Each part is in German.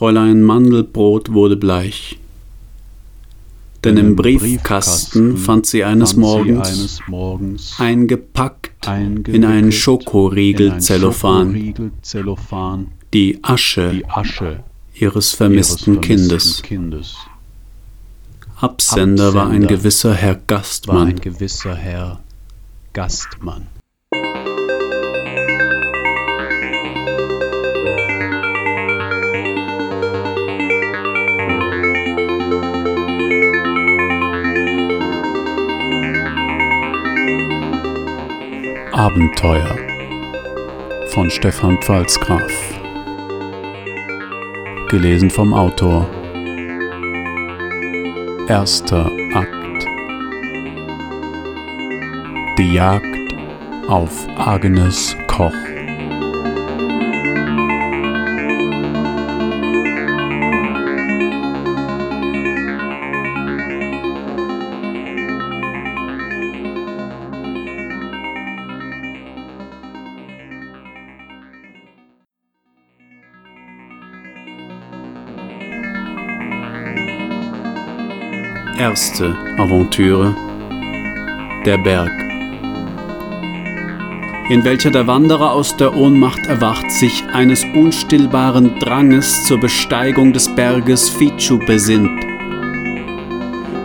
Fräulein Mandelbrot wurde bleich. Denn im Briefkasten fand sie eines Morgens, eingepackt in einen Schokoriegel-Zellophan die Asche ihres vermissten Kindes. Absender war ein gewisser Herr Gastmann. Abenteuer von Stefan Pfalzgraf. Gelesen vom Autor. Erster Akt. Die Jagd auf Agnes Koch. Erste Aventüre Der Berg. In welcher der Wanderer aus der Ohnmacht erwacht, sich eines unstillbaren Dranges zur Besteigung des Berges Fichu besinnt,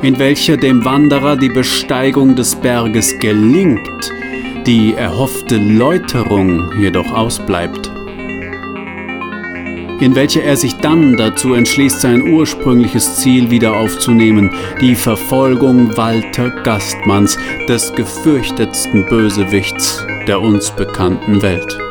in welcher dem Wanderer die Besteigung des Berges gelingt, die erhoffte Läuterung jedoch ausbleibt in welcher er sich dann dazu entschließt, sein ursprüngliches Ziel wieder aufzunehmen, die Verfolgung Walter Gastmanns, des gefürchtetsten Bösewichts der uns bekannten Welt.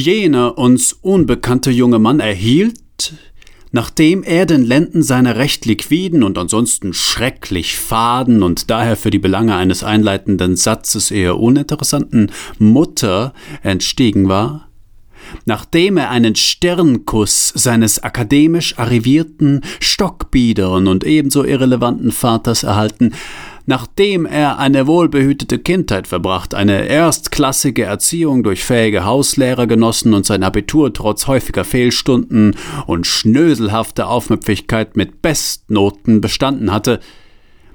Jener uns unbekannte junge Mann erhielt, nachdem er den Lenden seiner recht liquiden und ansonsten schrecklich faden und daher für die Belange eines einleitenden Satzes eher uninteressanten Mutter entstiegen war, nachdem er einen Sternkuss seines akademisch arrivierten, stockbiederen und ebenso irrelevanten Vaters erhalten, Nachdem er eine wohlbehütete Kindheit verbracht, eine erstklassige Erziehung durch fähige Hauslehrer genossen und sein Abitur trotz häufiger Fehlstunden und schnöselhafter Aufmüpfigkeit mit Bestnoten bestanden hatte,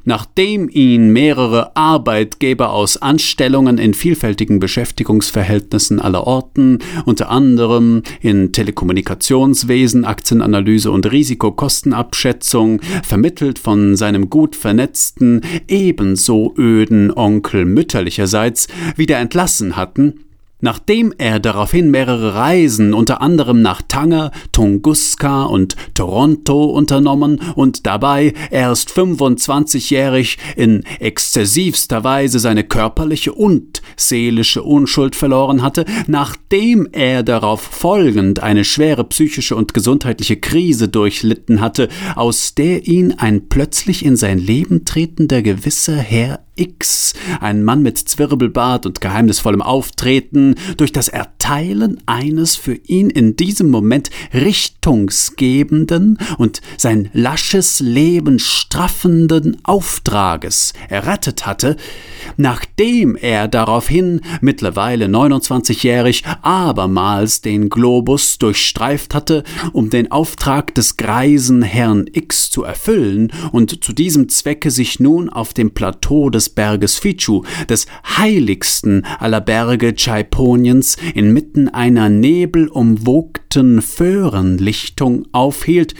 Nachdem ihn mehrere Arbeitgeber aus Anstellungen in vielfältigen Beschäftigungsverhältnissen aller Orten, unter anderem in Telekommunikationswesen, Aktienanalyse und Risikokostenabschätzung, vermittelt von seinem gut vernetzten, ebenso öden Onkel mütterlicherseits, wieder entlassen hatten, Nachdem er daraufhin mehrere Reisen unter anderem nach Tanger, Tunguska und Toronto unternommen und dabei erst 25-jährig in exzessivster Weise seine körperliche und seelische Unschuld verloren hatte, nachdem er darauf folgend eine schwere psychische und gesundheitliche Krise durchlitten hatte, aus der ihn ein plötzlich in sein Leben tretender gewisser Herr X, ein Mann mit Zwirbelbart und geheimnisvollem Auftreten, durch das Erteilen eines für ihn in diesem Moment richtungsgebenden und sein lasches Leben straffenden Auftrages errettet hatte, nachdem er daraufhin, mittlerweile 29-jährig, abermals den Globus durchstreift hatte, um den Auftrag des greisen Herrn X zu erfüllen und zu diesem Zwecke sich nun auf dem Plateau des Berges Fichu, des heiligsten aller Berge Chaiponiens, inmitten einer nebelumwogten Föhrenlichtung aufhielt,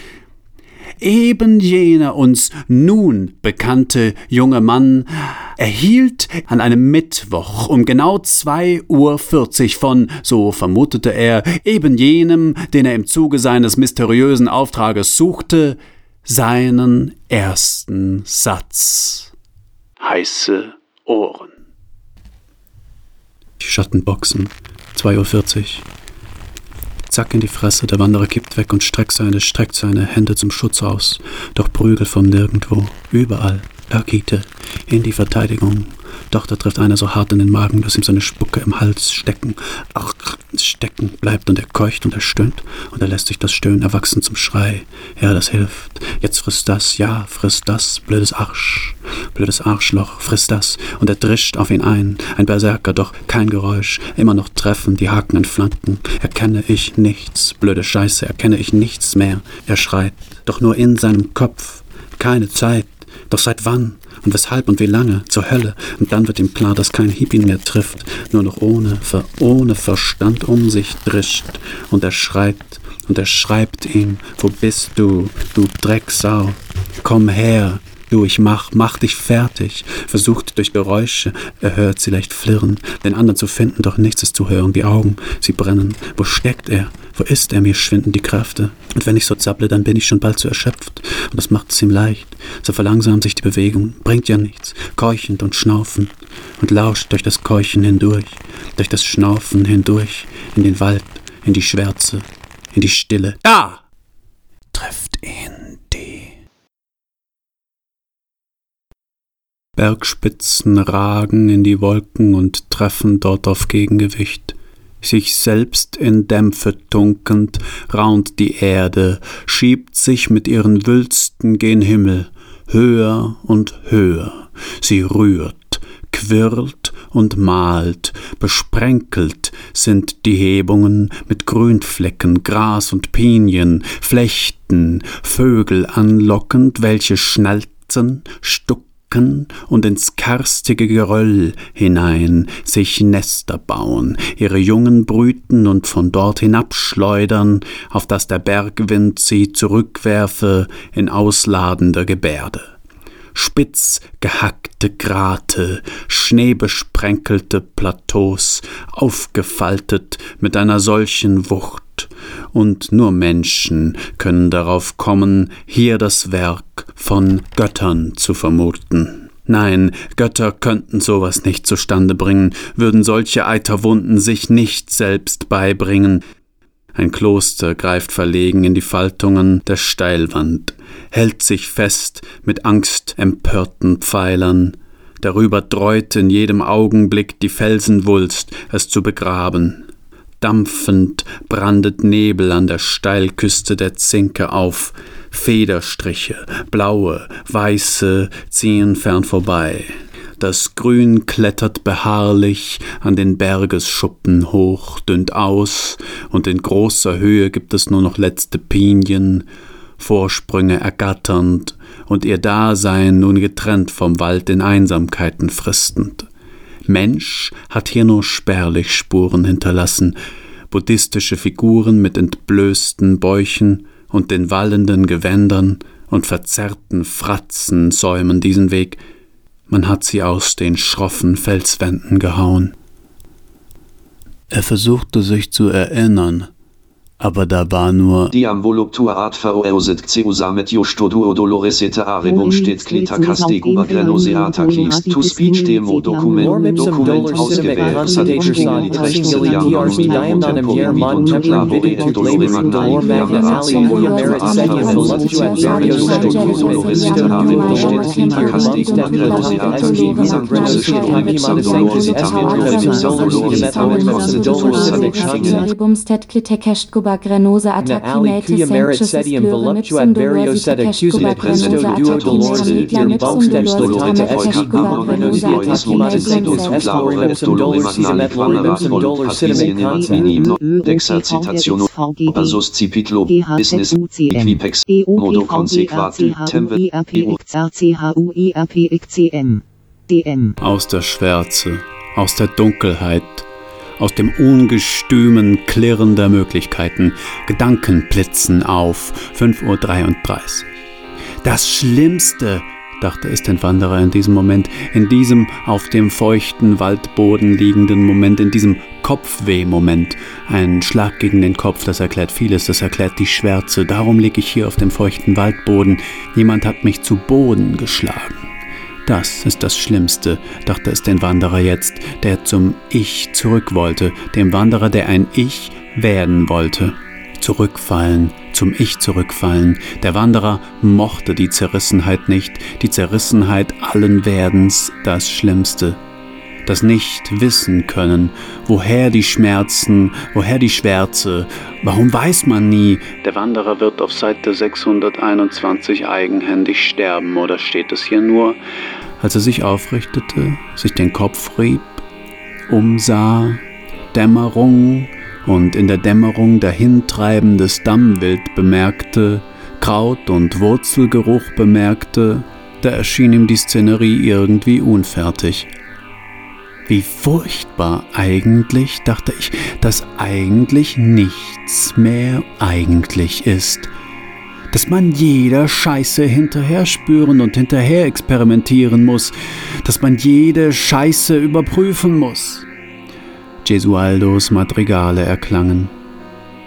Eben jener uns nun bekannte junge Mann erhielt an einem Mittwoch um genau zwei Uhr vierzig von, so vermutete er, eben jenem, den er im Zuge seines mysteriösen Auftrages suchte, seinen ersten Satz. Heiße Ohren. Die Schatten boxen. 2.40 Uhr. Zack in die Fresse, der Wanderer kippt weg und streckt seine, streckt seine Hände zum Schutz aus. Doch Prügel von nirgendwo, überall, Ergite, in die Verteidigung. Doch da trifft einer so hart in den Magen, dass ihm seine Spucke im Hals stecken, ach, stecken bleibt und er keucht und er stöhnt und er lässt sich das Stöhnen erwachsen zum Schrei. Ja, das hilft. Jetzt frisst das, ja, frisst das, blödes Arsch, blödes Arschloch, frisst das und er drischt auf ihn ein. Ein Berserker, doch kein Geräusch, immer noch treffen die Haken in Flanken. Erkenne ich nichts, blöde Scheiße, erkenne ich nichts mehr. Er schreit, doch nur in seinem Kopf. Keine Zeit, doch seit wann? Und weshalb und wie lange? Zur Hölle. Und dann wird ihm klar, dass kein Hieb ihn mehr trifft, nur noch ohne, ver, ohne Verstand um sich drischt. Und er schreit, und er schreibt ihm, wo bist du, du Drecksau? Komm her, Du, ich mach, mach dich fertig. Versucht durch Geräusche, er hört sie leicht flirren, den anderen zu finden, doch nichts ist zu hören. Die Augen, sie brennen. Wo steckt er? Wo ist er? Mir schwinden die Kräfte. Und wenn ich so zapple, dann bin ich schon bald zu erschöpft. Und das macht es ihm leicht. So verlangsamt sich die Bewegung, bringt ja nichts. Keuchend und schnaufen. Und lauscht durch das Keuchen hindurch, durch das Schnaufen hindurch, in den Wald, in die Schwärze, in die Stille. Da! Trifft ihn die. Bergspitzen ragen in die Wolken und treffen dort auf Gegengewicht. Sich selbst in Dämpfe tunkend, raunt die Erde, schiebt sich mit ihren Wülsten gen Himmel, höher und höher. Sie rührt, quirlt und malt, besprenkelt sind die Hebungen mit Grünflecken, Gras und Pinien, Flechten, Vögel anlockend, welche schnalzen, stucken, Ecken und ins karstige Geröll hinein sich Nester bauen, ihre Jungen brüten und von dort hinabschleudern, auf dass der Bergwind sie zurückwerfe in ausladender Gebärde. Spitz gehackte Grate, schneebesprenkelte Plateaus, aufgefaltet mit einer solchen Wucht, und nur Menschen können darauf kommen, hier das Werk von Göttern zu vermuten. Nein, Götter könnten sowas nicht zustande bringen, würden solche Eiterwunden sich nicht selbst beibringen, ein Kloster greift verlegen in die Faltungen der Steilwand, hält sich fest mit angstempörten Pfeilern. Darüber dreut in jedem Augenblick die Felsenwulst, es zu begraben. Dampfend brandet Nebel an der Steilküste der Zinke auf. Federstriche, blaue, weiße, ziehen fern vorbei. Das Grün klettert beharrlich an den Bergesschuppen hoch, dünnt aus, und in großer Höhe gibt es nur noch letzte Pinien, Vorsprünge ergatternd und ihr Dasein nun getrennt vom Wald in Einsamkeiten fristend. Mensch hat hier nur spärlich Spuren hinterlassen, buddhistische Figuren mit entblößten Bäuchen und den wallenden Gewändern und verzerrten Fratzen säumen diesen Weg, man hat sie aus den schroffen Felswänden gehauen. Er versuchte sich zu erinnern, aber da war nur Diam voluptua ad faoeosit ceusamet justoduo doloresete arebum steht clita casteguma grenoseata clix to speech demo document document ausgewählt sadation litrecht seriam diam temporum vivum tut labore et dolore magnae verna ratio voluptua ad faoeosit ceusamet doloresete arebum steht clita casteguma grenoseata clix sangrose stroem ipsam dolorositamet lorem dolorositamet constitutus sadexigit cuba grenosa attacchi merit sedium voluptuat vario sed accusat presto duo dolores dir bonkstem stolorite escuba grenosa estorimusum doloris met lorimum dolor cinemae concept Dexercitation Asus cipitlo business equipex modo consequatum temve Aus der Schwärze, aus der Dunkelheit aus dem ungestümen Klirren der Möglichkeiten, Gedanken blitzen auf, 5.33 Uhr. Das Schlimmste, dachte es den Wanderer in diesem Moment, in diesem auf dem feuchten Waldboden liegenden Moment, in diesem Kopfweh-Moment. Ein Schlag gegen den Kopf, das erklärt vieles, das erklärt die Schwärze. Darum liege ich hier auf dem feuchten Waldboden. Jemand hat mich zu Boden geschlagen. Das ist das Schlimmste, dachte es den Wanderer jetzt, der zum Ich zurück wollte, dem Wanderer, der ein Ich werden wollte. Zurückfallen, zum Ich zurückfallen. Der Wanderer mochte die Zerrissenheit nicht, die Zerrissenheit allen Werdens das Schlimmste. Das Nicht-Wissen können, woher die Schmerzen, woher die Schwärze, warum weiß man nie. Der Wanderer wird auf Seite 621 eigenhändig sterben, oder steht es hier nur? Als er sich aufrichtete, sich den Kopf rieb, umsah, Dämmerung, und in der Dämmerung dahintreibendes Dammwild bemerkte, Kraut- und Wurzelgeruch bemerkte, da erschien ihm die Szenerie irgendwie unfertig. Wie furchtbar eigentlich, dachte ich, dass eigentlich nichts mehr eigentlich ist. Dass man jeder Scheiße hinterher spüren und hinterher experimentieren muss. Dass man jede Scheiße überprüfen muss. Gesualdos Madrigale erklangen.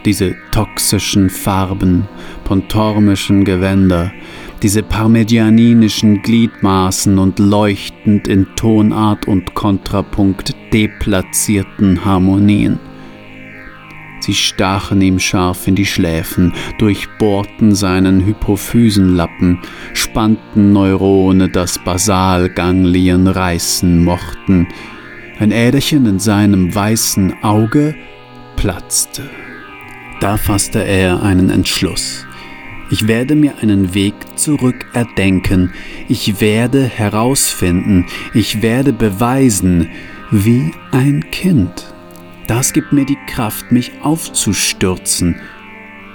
Diese toxischen Farben, pontormischen Gewänder, diese parmedianinischen Gliedmaßen und leuchtend in Tonart und Kontrapunkt deplatzierten Harmonien. Sie stachen ihm scharf in die Schläfen, durchbohrten seinen Hypophysenlappen, spannten Neurone, das Basalganglien reißen mochten, ein Äderchen in seinem weißen Auge platzte. Da fasste er einen Entschluss. Ich werde mir einen Weg zurück erdenken, ich werde herausfinden, ich werde beweisen, wie ein Kind. Das gibt mir die Kraft, mich aufzustürzen.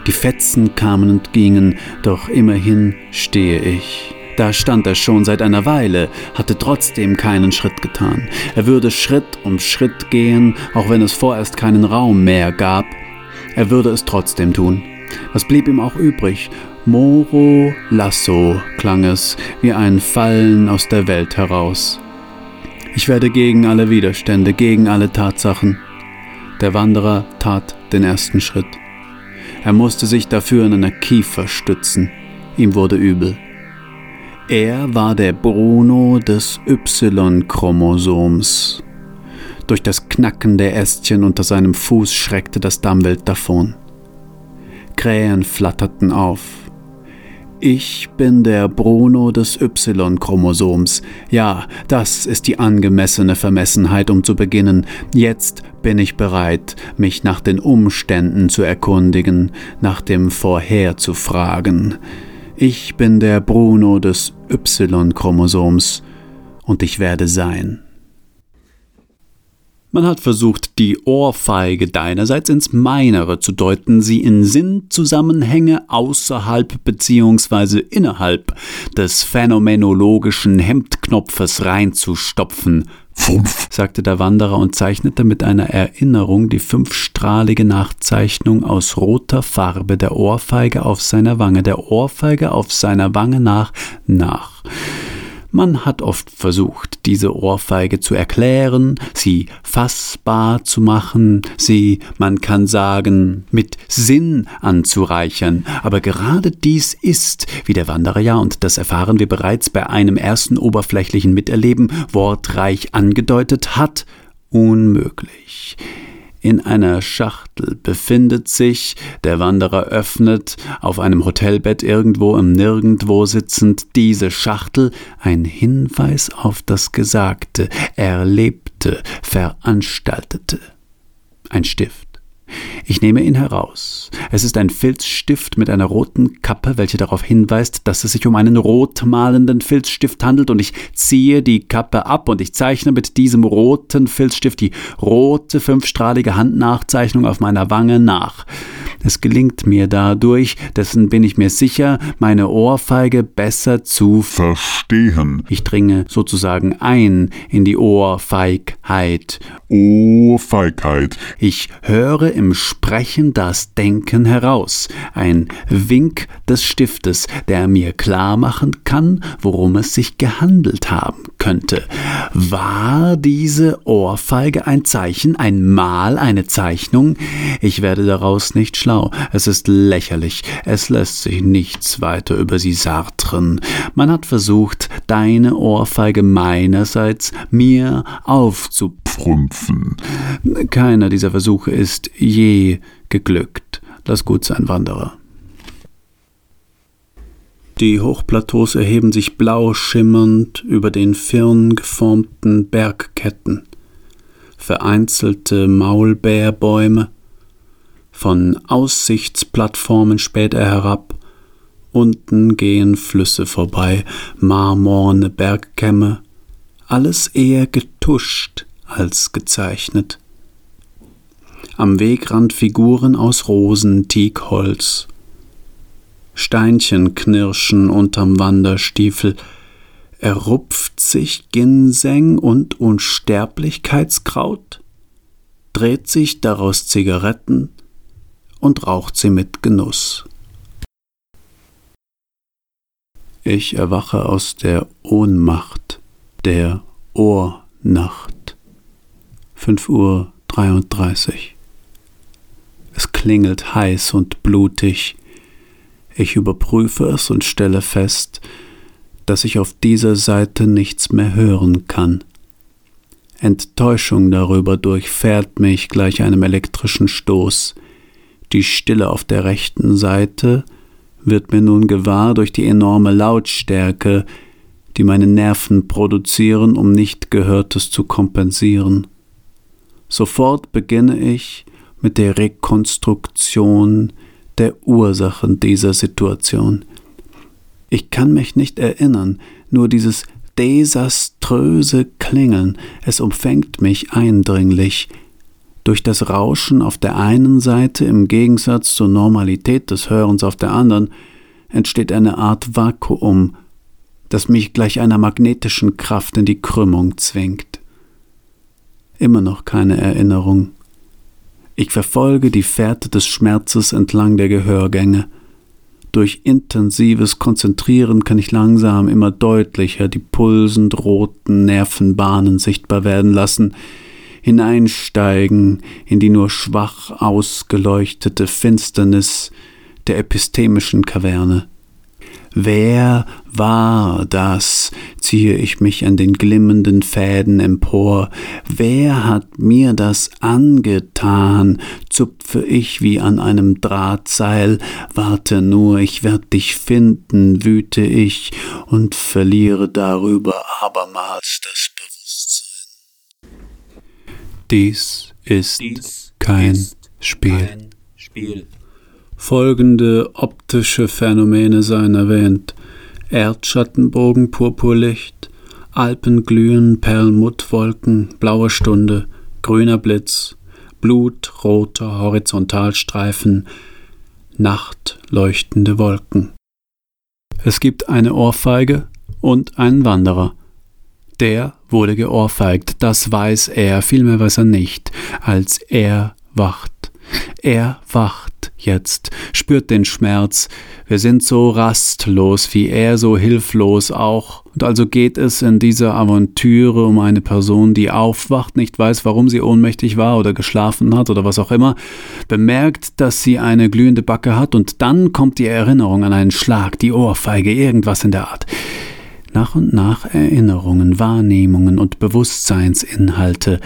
Die Fetzen kamen und gingen, doch immerhin stehe ich. Da stand er schon seit einer Weile, hatte trotzdem keinen Schritt getan. Er würde Schritt um Schritt gehen, auch wenn es vorerst keinen Raum mehr gab. Er würde es trotzdem tun. Was blieb ihm auch übrig? Moro Lasso klang es, wie ein Fallen aus der Welt heraus. Ich werde gegen alle Widerstände, gegen alle Tatsachen. Der Wanderer tat den ersten Schritt. Er musste sich dafür in einer Kiefer stützen. Ihm wurde übel. Er war der Bruno des Y-Chromosoms. Durch das Knacken der Ästchen unter seinem Fuß schreckte das Dammwild davon. Krähen flatterten auf. Ich bin der Bruno des Y-Chromosoms. Ja, das ist die angemessene Vermessenheit, um zu beginnen. Jetzt bin ich bereit, mich nach den Umständen zu erkundigen, nach dem Vorher zu fragen. Ich bin der Bruno des Y-Chromosoms und ich werde sein. Man hat versucht, die Ohrfeige deinerseits ins Meinere zu deuten, sie in Sinnzusammenhänge außerhalb bzw. innerhalb des phänomenologischen Hemdknopfes reinzustopfen – Fünf, sagte der Wanderer und zeichnete mit einer Erinnerung die fünfstrahlige Nachzeichnung aus roter Farbe der Ohrfeige auf seiner Wange, der Ohrfeige auf seiner Wange nach, nach. Man hat oft versucht, diese Ohrfeige zu erklären, sie fassbar zu machen, sie, man kann sagen, mit Sinn anzureichern. Aber gerade dies ist, wie der Wanderer ja, und das erfahren wir bereits bei einem ersten oberflächlichen Miterleben, wortreich angedeutet hat, unmöglich. In einer Schachtel befindet sich, der Wanderer öffnet, auf einem Hotelbett irgendwo im Nirgendwo sitzend, diese Schachtel, ein Hinweis auf das Gesagte, Erlebte, Veranstaltete. Ein Stift. Ich nehme ihn heraus. Es ist ein Filzstift mit einer roten Kappe, welche darauf hinweist, dass es sich um einen rotmalenden Filzstift handelt, und ich ziehe die Kappe ab und ich zeichne mit diesem roten Filzstift die rote fünfstrahlige Handnachzeichnung auf meiner Wange nach. Es gelingt mir dadurch, dessen bin ich mir sicher, meine Ohrfeige besser zu verstehen. Ich dringe sozusagen ein in die Ohrfeigheit. Ohrfeigheit. Ich höre im Sprechen das Denken heraus. Ein Wink des Stiftes, der mir klar machen kann, worum es sich gehandelt haben könnte. War diese Ohrfeige ein Zeichen, ein Mal, eine Zeichnung? Ich werde daraus nicht schlau es ist lächerlich, es lässt sich nichts weiter über sie sartren. Man hat versucht, deine Ohrfeige meinerseits mir aufzupfrümpfen. Keiner dieser Versuche ist je geglückt. Lass gut sein, Wanderer. Die Hochplateaus erheben sich blau schimmernd über den firngeformten Bergketten. Vereinzelte Maulbeerbäume, von Aussichtsplattformen späht er herab, unten gehen Flüsse vorbei, marmorne Bergkämme, alles eher getuscht als gezeichnet. Am Wegrand Figuren aus Rosen, Teakholz, Steinchen knirschen unterm Wanderstiefel. Er rupft sich Ginseng und Unsterblichkeitskraut, dreht sich daraus Zigaretten und raucht sie mit Genuss. Ich erwache aus der Ohnmacht, der Ohrnacht. 5 Uhr 33. Es klingelt heiß und blutig. Ich überprüfe es und stelle fest, dass ich auf dieser Seite nichts mehr hören kann. Enttäuschung darüber durchfährt mich gleich einem elektrischen Stoß. Die Stille auf der rechten Seite wird mir nun gewahr durch die enorme Lautstärke, die meine Nerven produzieren, um nicht Gehörtes zu kompensieren. Sofort beginne ich mit der Rekonstruktion der Ursachen dieser Situation. Ich kann mich nicht erinnern, nur dieses desaströse Klingeln, es umfängt mich eindringlich. Durch das Rauschen auf der einen Seite im Gegensatz zur Normalität des Hörens auf der anderen entsteht eine Art Vakuum, das mich gleich einer magnetischen Kraft in die Krümmung zwingt. Immer noch keine Erinnerung. Ich verfolge die Fährte des Schmerzes entlang der Gehörgänge. Durch intensives Konzentrieren kann ich langsam immer deutlicher die pulsend roten Nervenbahnen sichtbar werden lassen, hineinsteigen in die nur schwach ausgeleuchtete Finsternis der epistemischen Kaverne. Wer war das? ziehe ich mich an den glimmenden Fäden empor. Wer hat mir das angetan? zupfe ich wie an einem Drahtseil. Warte nur, ich werd dich finden, wüte ich und verliere darüber abermals das Bewusstsein. Dies ist Dies kein ist Spiel. Kein Spiel. Folgende optische Phänomene seien erwähnt: Erdschattenbogen, Purpurlicht, Alpenglühen, Perlmuttwolken, blaue Stunde, grüner Blitz, blutroter Horizontalstreifen, nachtleuchtende Wolken. Es gibt eine Ohrfeige und einen Wanderer. Der wurde geohrfeigt, das weiß er, vielmehr weiß er nicht, als er wacht. Er wacht jetzt, spürt den Schmerz. Wir sind so rastlos, wie er so hilflos auch. Und also geht es in dieser Aventüre um eine Person, die aufwacht, nicht weiß, warum sie ohnmächtig war oder geschlafen hat oder was auch immer, bemerkt, dass sie eine glühende Backe hat und dann kommt die Erinnerung an einen Schlag, die Ohrfeige, irgendwas in der Art. Nach und nach Erinnerungen, Wahrnehmungen und Bewusstseinsinhalte,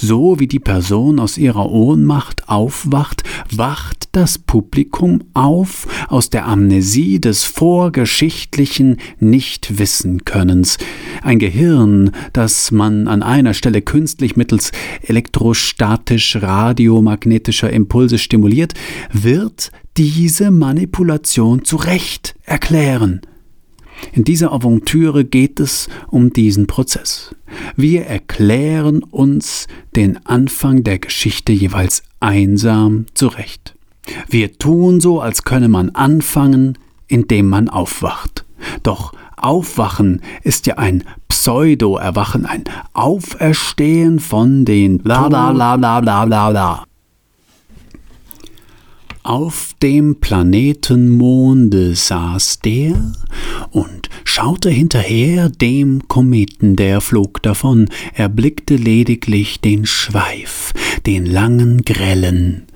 so wie die Person aus ihrer Ohnmacht aufwacht, wacht das Publikum auf aus der Amnesie des vorgeschichtlichen Nichtwissenkönnens. Ein Gehirn, das man an einer Stelle künstlich mittels elektrostatisch radiomagnetischer Impulse stimuliert, wird diese Manipulation zurecht erklären. In dieser Aventüre geht es um diesen Prozess. Wir erklären uns den Anfang der Geschichte jeweils einsam zurecht. Wir tun so, als könne man anfangen, indem man aufwacht. Doch Aufwachen ist ja ein Pseudo-Erwachen, ein Auferstehen von den bla bla bla bla bla bla. Auf dem Planeten Monde saß der und schaute hinterher dem Kometen, der flog davon, erblickte lediglich den Schweif, den langen, grellen,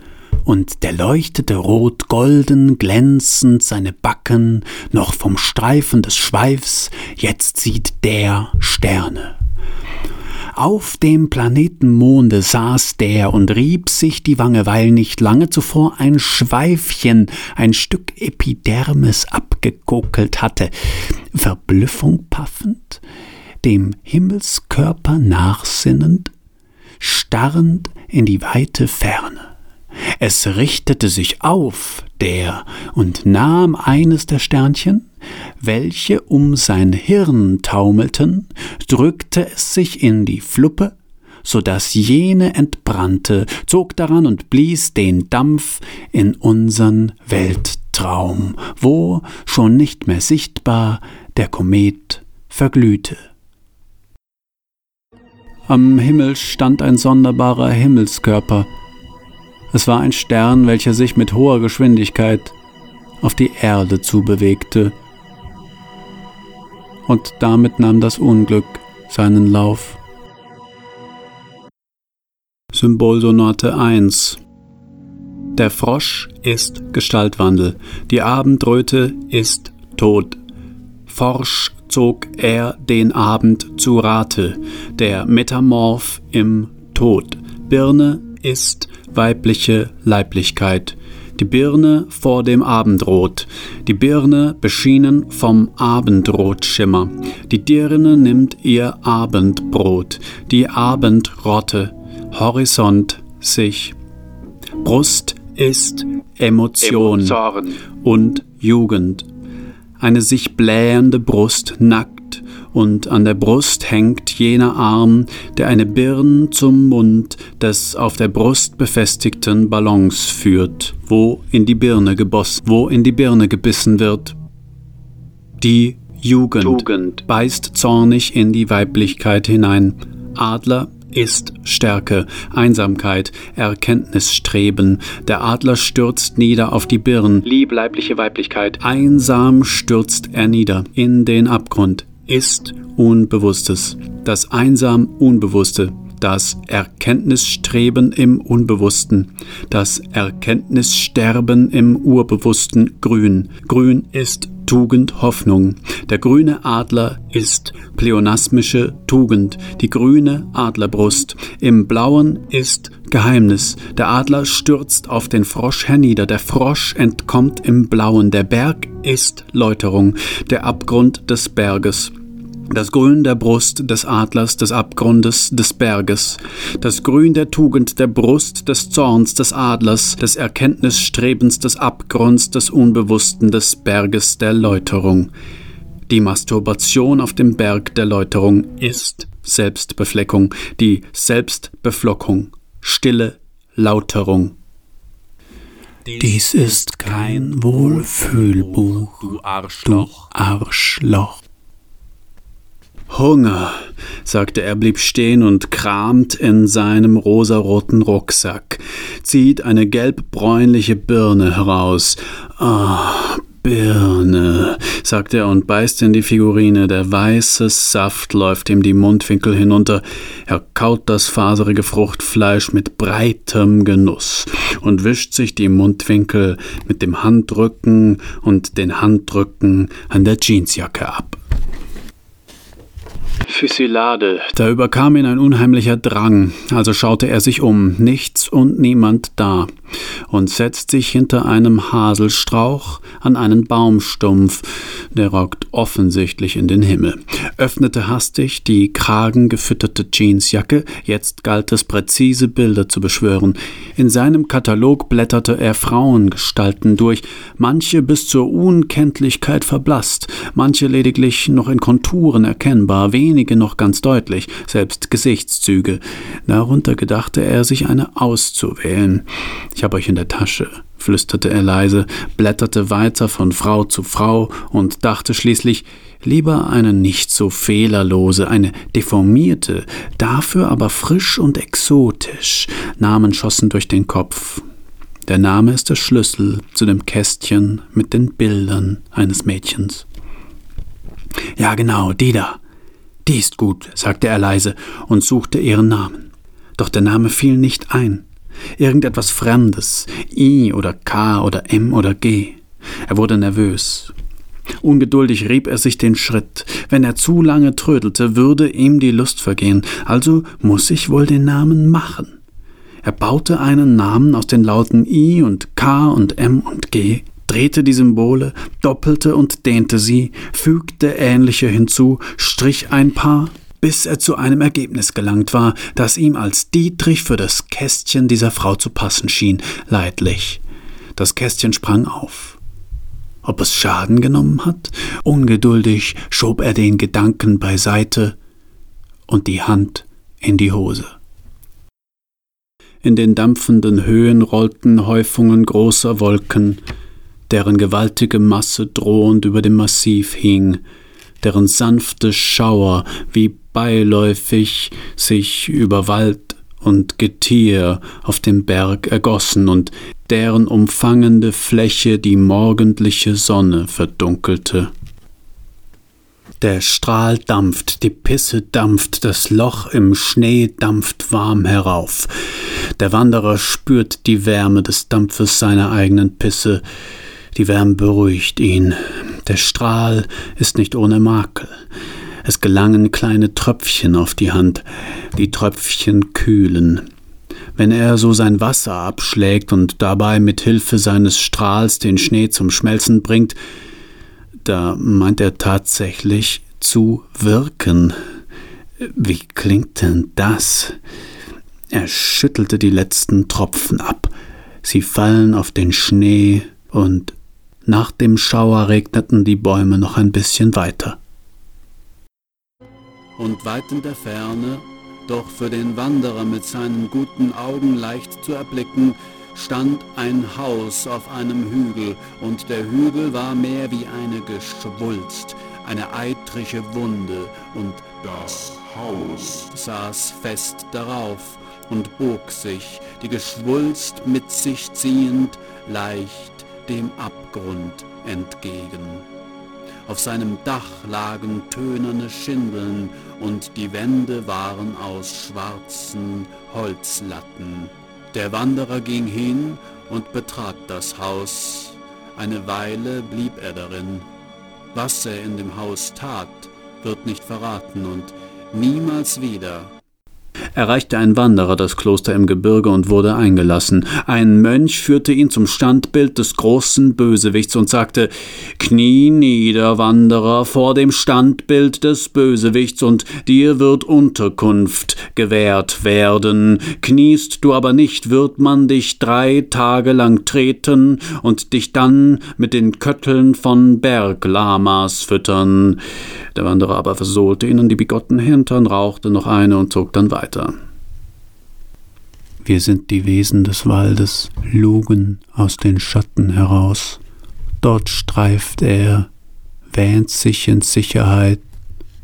und der leuchtete rot-golden, glänzend seine Backen, noch vom Streifen des Schweifs, jetzt sieht der Sterne. Auf dem Planeten Monde saß der und rieb sich die Wange, weil nicht lange zuvor ein Schweifchen, ein Stück Epidermis abgekokelt hatte. Verblüffung paffend, dem Himmelskörper nachsinnend, starrend in die weite Ferne. Es richtete sich auf, der, und nahm eines der Sternchen, welche um sein Hirn taumelten, drückte es sich in die Fluppe, so dass jene entbrannte, zog daran und blies den Dampf in unsern Weltraum, wo, schon nicht mehr sichtbar, der Komet verglühte. Am Himmel stand ein sonderbarer Himmelskörper, es war ein Stern, welcher sich mit hoher Geschwindigkeit auf die Erde zubewegte. Und damit nahm das Unglück seinen Lauf. Symbolsonate 1 Der Frosch ist Gestaltwandel, die Abendröte ist Tod. Forsch zog er den Abend zu Rate, der Metamorph im Tod. Birne ist weibliche Leiblichkeit. Die Birne vor dem Abendrot, die Birne beschienen vom Abendrotschimmer. Die Dirne nimmt ihr Abendbrot, die Abendrotte, Horizont sich. Brust ist Emotion und Jugend. Eine sich blähende Brust nackt und an der Brust hängt jener Arm, der eine Birn zum Mund des auf der Brust befestigten Ballons führt, wo in die Birne gebossen, wo in die Birne gebissen wird. Die Jugend, Jugend beißt zornig in die Weiblichkeit hinein. Adler ist Stärke, Einsamkeit, Erkenntnisstreben. Der Adler stürzt nieder auf die Birn, liebleibliche Weiblichkeit. Einsam stürzt er nieder in den Abgrund ist Unbewusstes, das einsam Unbewusste, das Erkenntnisstreben im Unbewussten, das Erkenntnissterben im Urbewussten Grün. Grün ist Tugend Hoffnung. Der grüne Adler ist pleonasmische Tugend, die grüne Adlerbrust. Im Blauen ist Geheimnis. Der Adler stürzt auf den Frosch hernieder, der Frosch entkommt im Blauen, der Berg ist Läuterung, der Abgrund des Berges. Das Grün der Brust des Adlers, des Abgrundes, des Berges, das Grün der Tugend, der Brust, des Zorns, des Adlers, des Erkenntnisstrebens, des Abgrunds, des Unbewussten, des Berges der Läuterung. Die Masturbation auf dem Berg der Läuterung ist Selbstbefleckung, die Selbstbeflockung, stille Lauterung. Dies ist kein Wohlfühlbuch, du Arschloch. Du Arschloch. Hunger, sagte er, blieb stehen und kramt in seinem rosaroten Rucksack, zieht eine gelbbräunliche Birne heraus. Ah, Birne, sagte er und beißt in die Figurine. Der weiße Saft läuft ihm die Mundwinkel hinunter. Er kaut das faserige Fruchtfleisch mit breitem Genuss und wischt sich die Mundwinkel mit dem Handrücken und den Handrücken an der Jeansjacke ab. Fusillade. Da überkam ihn ein unheimlicher Drang, also schaute er sich um, nichts und niemand da, und setzt sich hinter einem Haselstrauch an einen Baumstumpf, der rockt offensichtlich in den Himmel, öffnete hastig die kragengefütterte Jeansjacke, jetzt galt es präzise Bilder zu beschwören. In seinem Katalog blätterte er Frauengestalten durch, manche bis zur Unkenntlichkeit verblasst, manche lediglich noch in Konturen erkennbar, wenige noch ganz deutlich, selbst Gesichtszüge. Darunter gedachte er, sich eine auszuwählen. Ich habe euch in der Tasche flüsterte er leise, blätterte weiter von Frau zu Frau und dachte schließlich lieber eine nicht so fehlerlose, eine deformierte, dafür aber frisch und exotisch. Namen schossen durch den Kopf. Der Name ist der Schlüssel zu dem Kästchen mit den Bildern eines Mädchens. Ja, genau, die da. Die ist gut, sagte er leise und suchte ihren Namen. Doch der Name fiel nicht ein. Irgendetwas Fremdes, I oder K oder M oder G. Er wurde nervös. Ungeduldig rieb er sich den Schritt. Wenn er zu lange trödelte, würde ihm die Lust vergehen. Also muss ich wohl den Namen machen. Er baute einen Namen aus den Lauten I und K und M und G, drehte die Symbole, doppelte und dehnte sie, fügte ähnliche hinzu, strich ein paar, bis er zu einem Ergebnis gelangt war, das ihm als Dietrich für das Kästchen dieser Frau zu passen schien, leidlich. Das Kästchen sprang auf. Ob es Schaden genommen hat? Ungeduldig schob er den Gedanken beiseite und die Hand in die Hose. In den dampfenden Höhen rollten Häufungen großer Wolken, deren gewaltige Masse drohend über dem Massiv hing, deren sanfte Schauer wie beiläufig sich über Wald und Getier auf dem Berg ergossen und deren umfangende Fläche die morgendliche Sonne verdunkelte. Der Strahl dampft, die Pisse dampft, das Loch im Schnee dampft warm herauf. Der Wanderer spürt die Wärme des Dampfes seiner eigenen Pisse. Die Wärme beruhigt ihn. Der Strahl ist nicht ohne Makel. Es gelangen kleine Tröpfchen auf die Hand. Die Tröpfchen kühlen. Wenn er so sein Wasser abschlägt und dabei mit Hilfe seines Strahls den Schnee zum Schmelzen bringt, da meint er tatsächlich zu wirken. Wie klingt denn das? Er schüttelte die letzten Tropfen ab. Sie fallen auf den Schnee und nach dem Schauer regneten die Bäume noch ein bisschen weiter. Und weit in der Ferne, doch für den Wanderer mit seinen guten Augen leicht zu erblicken, stand ein Haus auf einem Hügel, und der Hügel war mehr wie eine Geschwulst, eine eitrische Wunde, und das Haus saß fest darauf und bog sich, die Geschwulst mit sich ziehend, leicht dem Abgrund entgegen. Auf seinem Dach lagen tönerne Schindeln und die Wände waren aus schwarzen Holzlatten. Der Wanderer ging hin und betrat das Haus. Eine Weile blieb er darin. Was er in dem Haus tat, wird nicht verraten und niemals wieder erreichte ein Wanderer das Kloster im Gebirge und wurde eingelassen. Ein Mönch führte ihn zum Standbild des großen Bösewichts und sagte Knie nieder, Wanderer, vor dem Standbild des Bösewichts, und dir wird Unterkunft gewährt werden. Kniest du aber nicht, wird man dich drei Tage lang treten und dich dann mit den Kötteln von Berglamas füttern. Der Wanderer aber versohlte ihnen die bigotten Hintern, rauchte noch eine und zog dann weiter. Wir sind die Wesen des Waldes, lugen aus den Schatten heraus. Dort streift er, wähnt sich in Sicherheit,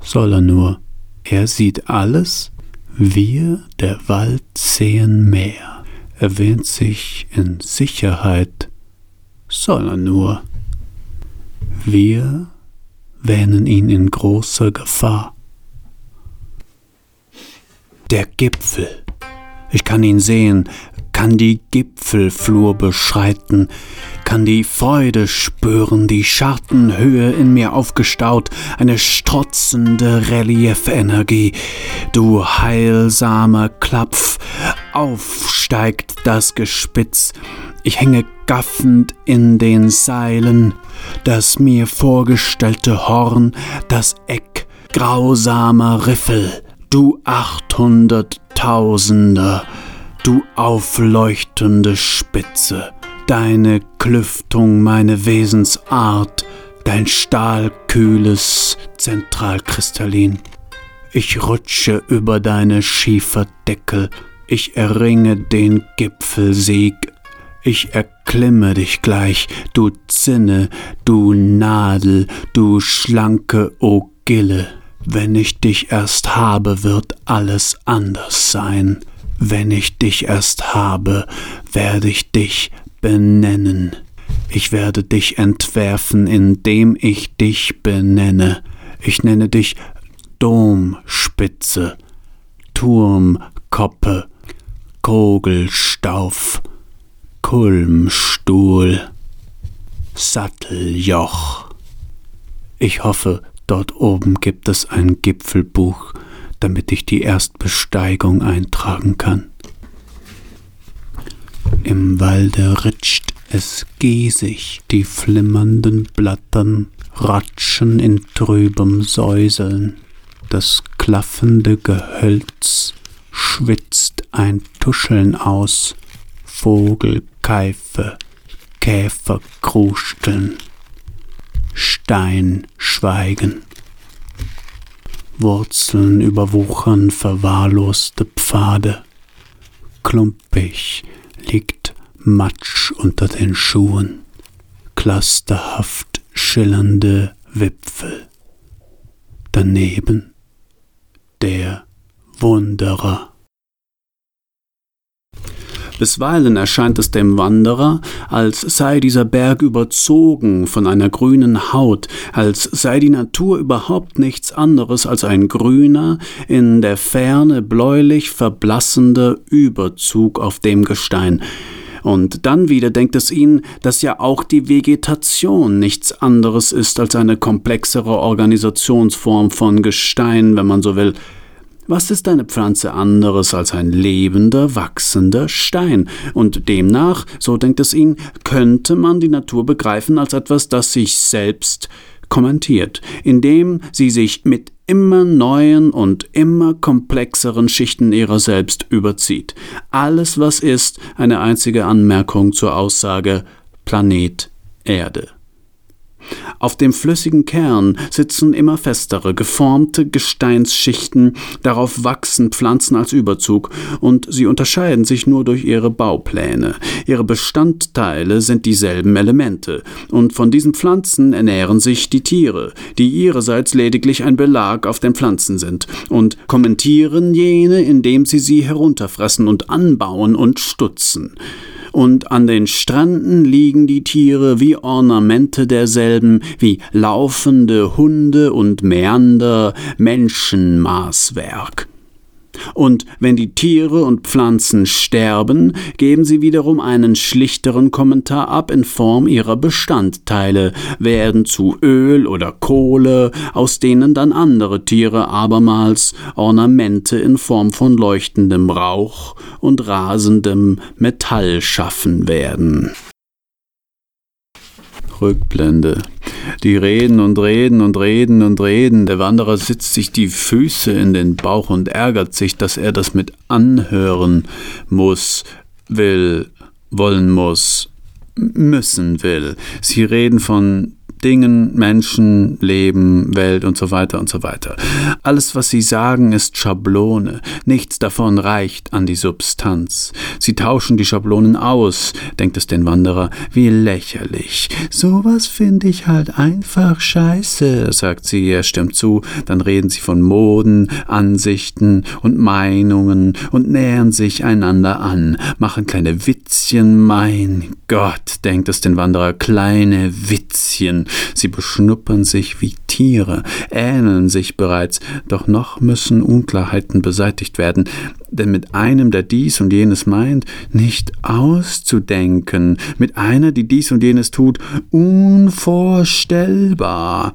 soll er nur. Er sieht alles, wir, der Wald, sehen mehr. Er wähnt sich in Sicherheit, soll er nur. Wir wähnen ihn in großer Gefahr. Der Gipfel. Ich kann ihn sehen, kann die Gipfelflur beschreiten, kann die Freude spüren, die Schartenhöhe in mir aufgestaut, eine strotzende Reliefenergie. Du heilsamer Klapf, aufsteigt das Gespitz, ich hänge gaffend in den Seilen, das mir vorgestellte Horn, das Eck. Grausamer Riffel, du Achthunderttausender, du aufleuchtende Spitze, deine Klüftung meine Wesensart, dein stahlkühles Zentralkristallin. Ich rutsche über deine Schieferdeckel, ich erringe den Gipfelsieg, ich erklimme dich gleich, du Zinne, du Nadel, du schlanke Ogille. Wenn ich dich erst habe, wird alles anders sein. Wenn ich dich erst habe, werde ich dich benennen. Ich werde dich entwerfen, indem ich dich benenne. Ich nenne dich Domspitze, Turmkoppe, Kogelstauf. Kulmstuhl, Satteljoch, Ich hoffe, dort oben gibt es ein Gipfelbuch, damit ich die Erstbesteigung eintragen kann. Im Walde ritscht es giesig, die flimmernden Blattern ratschen in trübem Säuseln, das klaffende Gehölz schwitzt ein Tuscheln aus, Vogelkeife, Käferkrusteln, Steinschweigen. Wurzeln überwuchern verwahrloste Pfade. Klumpig liegt Matsch unter den Schuhen, clusterhaft schillernde Wipfel. Daneben der Wunderer. Bisweilen erscheint es dem Wanderer, als sei dieser Berg überzogen von einer grünen Haut, als sei die Natur überhaupt nichts anderes als ein grüner, in der Ferne bläulich verblassender Überzug auf dem Gestein. Und dann wieder denkt es ihn, dass ja auch die Vegetation nichts anderes ist als eine komplexere Organisationsform von Gestein, wenn man so will, was ist eine Pflanze anderes als ein lebender, wachsender Stein? Und demnach, so denkt es ihn, könnte man die Natur begreifen als etwas, das sich selbst kommentiert, indem sie sich mit immer neuen und immer komplexeren Schichten ihrer selbst überzieht. Alles, was ist, eine einzige Anmerkung zur Aussage Planet Erde. Auf dem flüssigen Kern sitzen immer festere, geformte Gesteinsschichten, darauf wachsen Pflanzen als Überzug, und sie unterscheiden sich nur durch ihre Baupläne. Ihre Bestandteile sind dieselben Elemente, und von diesen Pflanzen ernähren sich die Tiere, die ihrerseits lediglich ein Belag auf den Pflanzen sind, und kommentieren jene, indem sie sie herunterfressen und anbauen und stutzen und an den Stränden liegen die Tiere wie Ornamente derselben, wie laufende Hunde und Mäander Menschenmaßwerk. Und wenn die Tiere und Pflanzen sterben, geben sie wiederum einen schlichteren Kommentar ab in Form ihrer Bestandteile, werden zu Öl oder Kohle, aus denen dann andere Tiere abermals Ornamente in Form von leuchtendem Rauch und rasendem Metall schaffen werden. Rückblende. Die reden und reden und reden und reden. Der Wanderer sitzt sich die Füße in den Bauch und ärgert sich, dass er das mit anhören muss, will, wollen muss, müssen will. Sie reden von Dingen, Menschen, Leben, Welt und so weiter und so weiter. Alles, was sie sagen, ist Schablone. Nichts davon reicht an die Substanz. Sie tauschen die Schablonen aus, denkt es den Wanderer. Wie lächerlich. Sowas finde ich halt einfach scheiße, sagt sie. Er stimmt zu. Dann reden sie von Moden, Ansichten und Meinungen und nähern sich einander an, machen kleine Witzchen. Mein Gott, denkt es den Wanderer, kleine Witzchen sie beschnuppern sich wie Tiere, ähneln sich bereits, doch noch müssen Unklarheiten beseitigt werden, denn mit einem, der dies und jenes meint, nicht auszudenken, mit einer, die dies und jenes tut, unvorstellbar.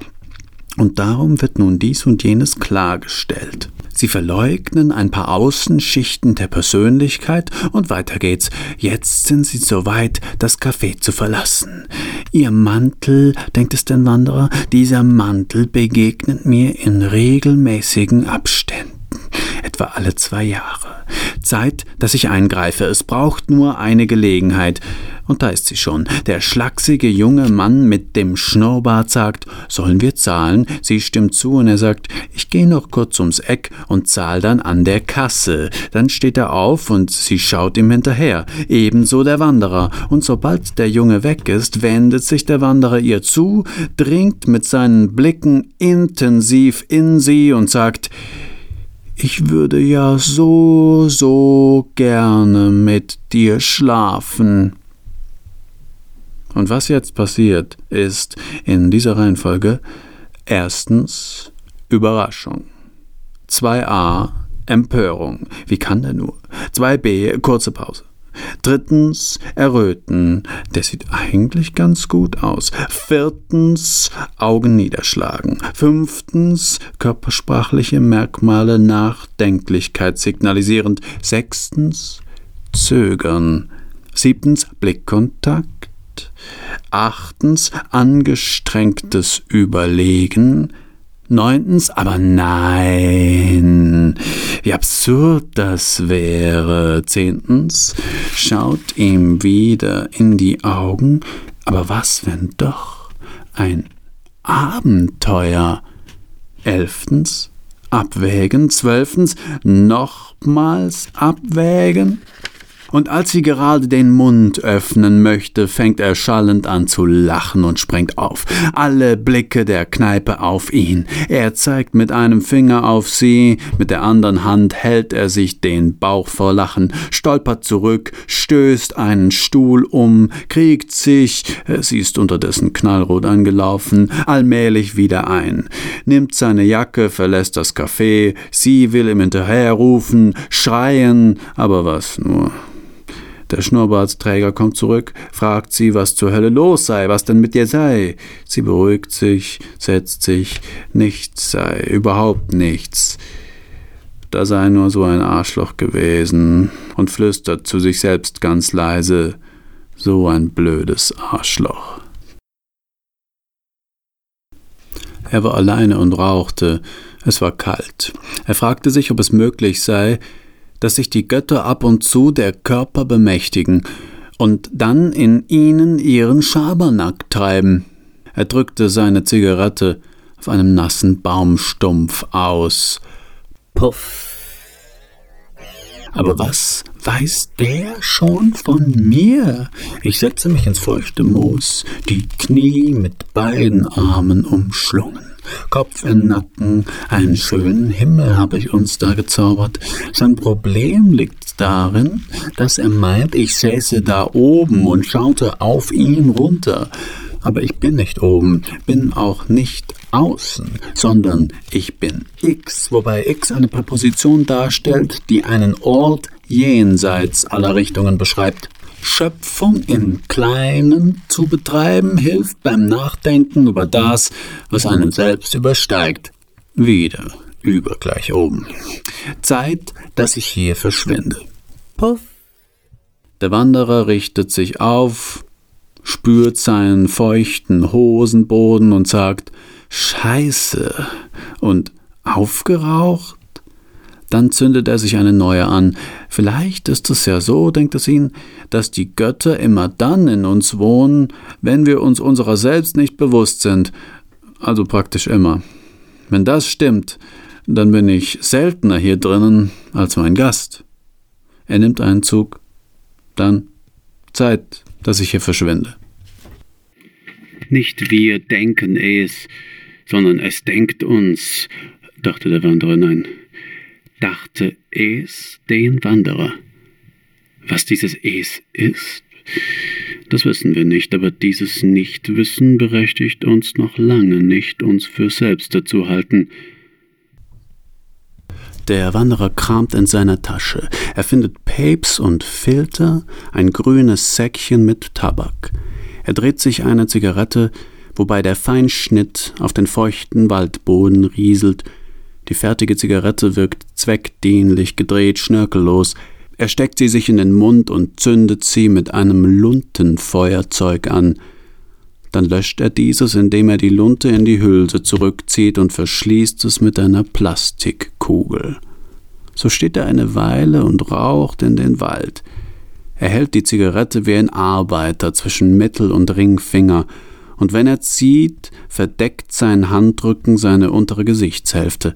Und darum wird nun dies und jenes klargestellt. Sie verleugnen ein paar Außenschichten der Persönlichkeit und weiter geht's. Jetzt sind sie so weit, das Café zu verlassen. Ihr Mantel, denkt es den Wanderer, dieser Mantel begegnet mir in regelmäßigen Abständen, etwa alle zwei Jahre. Zeit, dass ich eingreife. Es braucht nur eine Gelegenheit. Und da ist sie schon. Der schlachsige junge Mann mit dem Schnurrbart sagt, sollen wir zahlen? Sie stimmt zu und er sagt, ich gehe noch kurz ums Eck und zahl dann an der Kasse. Dann steht er auf und sie schaut ihm hinterher. Ebenso der Wanderer. Und sobald der Junge weg ist, wendet sich der Wanderer ihr zu, dringt mit seinen Blicken intensiv in sie und sagt, ich würde ja so, so gerne mit dir schlafen. Und was jetzt passiert, ist in dieser Reihenfolge erstens Überraschung, 2a Empörung, wie kann der nur, 2b kurze Pause, Drittens, Erröten. Der sieht eigentlich ganz gut aus. Viertens, Augen niederschlagen. Fünftens, körpersprachliche Merkmale Nachdenklichkeit signalisierend. Sechstens, Zögern. Siebtens, Blickkontakt. Achtens, angestrengtes Überlegen. Neuntens, aber nein, wie absurd das wäre. Zehntens, schaut ihm wieder in die Augen, aber was, wenn doch ein Abenteuer? Elftens, abwägen. Zwölftens, nochmals abwägen. Und als sie gerade den Mund öffnen möchte, fängt er schallend an zu lachen und springt auf. Alle Blicke der Kneipe auf ihn. Er zeigt mit einem Finger auf sie, mit der anderen Hand hält er sich den Bauch vor Lachen, stolpert zurück, stößt einen Stuhl um, kriegt sich, sie ist unterdessen knallrot angelaufen, allmählich wieder ein, nimmt seine Jacke, verlässt das Café, sie will ihm hinterherrufen, schreien, aber was nur. Der Schnurrbartsträger kommt zurück, fragt sie, was zur Hölle los sei, was denn mit ihr sei. Sie beruhigt sich, setzt sich, nichts sei, überhaupt nichts. Da sei nur so ein Arschloch gewesen und flüstert zu sich selbst ganz leise, so ein blödes Arschloch. Er war alleine und rauchte, es war kalt. Er fragte sich, ob es möglich sei, dass sich die Götter ab und zu der Körper bemächtigen und dann in ihnen ihren Schabernack treiben. Er drückte seine Zigarette auf einem nassen Baumstumpf aus. Puff. Aber was weiß der schon von mir? Ich setze mich ins feuchte Moos, die Knie mit beiden Armen umschlungen. Kopf in Nacken, einen schönen Himmel habe ich uns da gezaubert. Sein Problem liegt darin, dass er meint, ich säße da oben und schaute auf ihn runter. Aber ich bin nicht oben, bin auch nicht außen, sondern ich bin X, wobei X eine Präposition darstellt, die einen Ort jenseits aller Richtungen beschreibt. Schöpfung im Kleinen zu betreiben, hilft beim Nachdenken über das, was einen selbst übersteigt. Wieder über gleich oben. Zeit, dass ich hier verschwinde. Puff. Der Wanderer richtet sich auf, spürt seinen feuchten Hosenboden und sagt Scheiße und aufgeraucht? Dann zündet er sich eine neue an. Vielleicht ist es ja so, denkt es ihn, dass die Götter immer dann in uns wohnen, wenn wir uns unserer selbst nicht bewusst sind. Also praktisch immer. Wenn das stimmt, dann bin ich seltener hier drinnen als mein Gast. Er nimmt einen Zug. Dann Zeit, dass ich hier verschwinde. Nicht wir denken es, sondern es denkt uns, dachte der Wanderer. Nein, dachte es den Wanderer. Was dieses Es ist, das wissen wir nicht, aber dieses Nichtwissen berechtigt uns noch lange nicht, uns für Selbste zu halten. Der Wanderer kramt in seiner Tasche. Er findet Papes und Filter, ein grünes Säckchen mit Tabak. Er dreht sich eine Zigarette, wobei der Feinschnitt auf den feuchten Waldboden rieselt die fertige Zigarette wirkt zweckdienlich gedreht, schnörkellos. Er steckt sie sich in den Mund und zündet sie mit einem Luntenfeuerzeug an. Dann löscht er dieses, indem er die Lunte in die Hülse zurückzieht und verschließt es mit einer Plastikkugel. So steht er eine Weile und raucht in den Wald. Er hält die Zigarette wie ein Arbeiter zwischen Mittel- und Ringfinger, und wenn er zieht, verdeckt sein Handrücken seine untere Gesichtshälfte.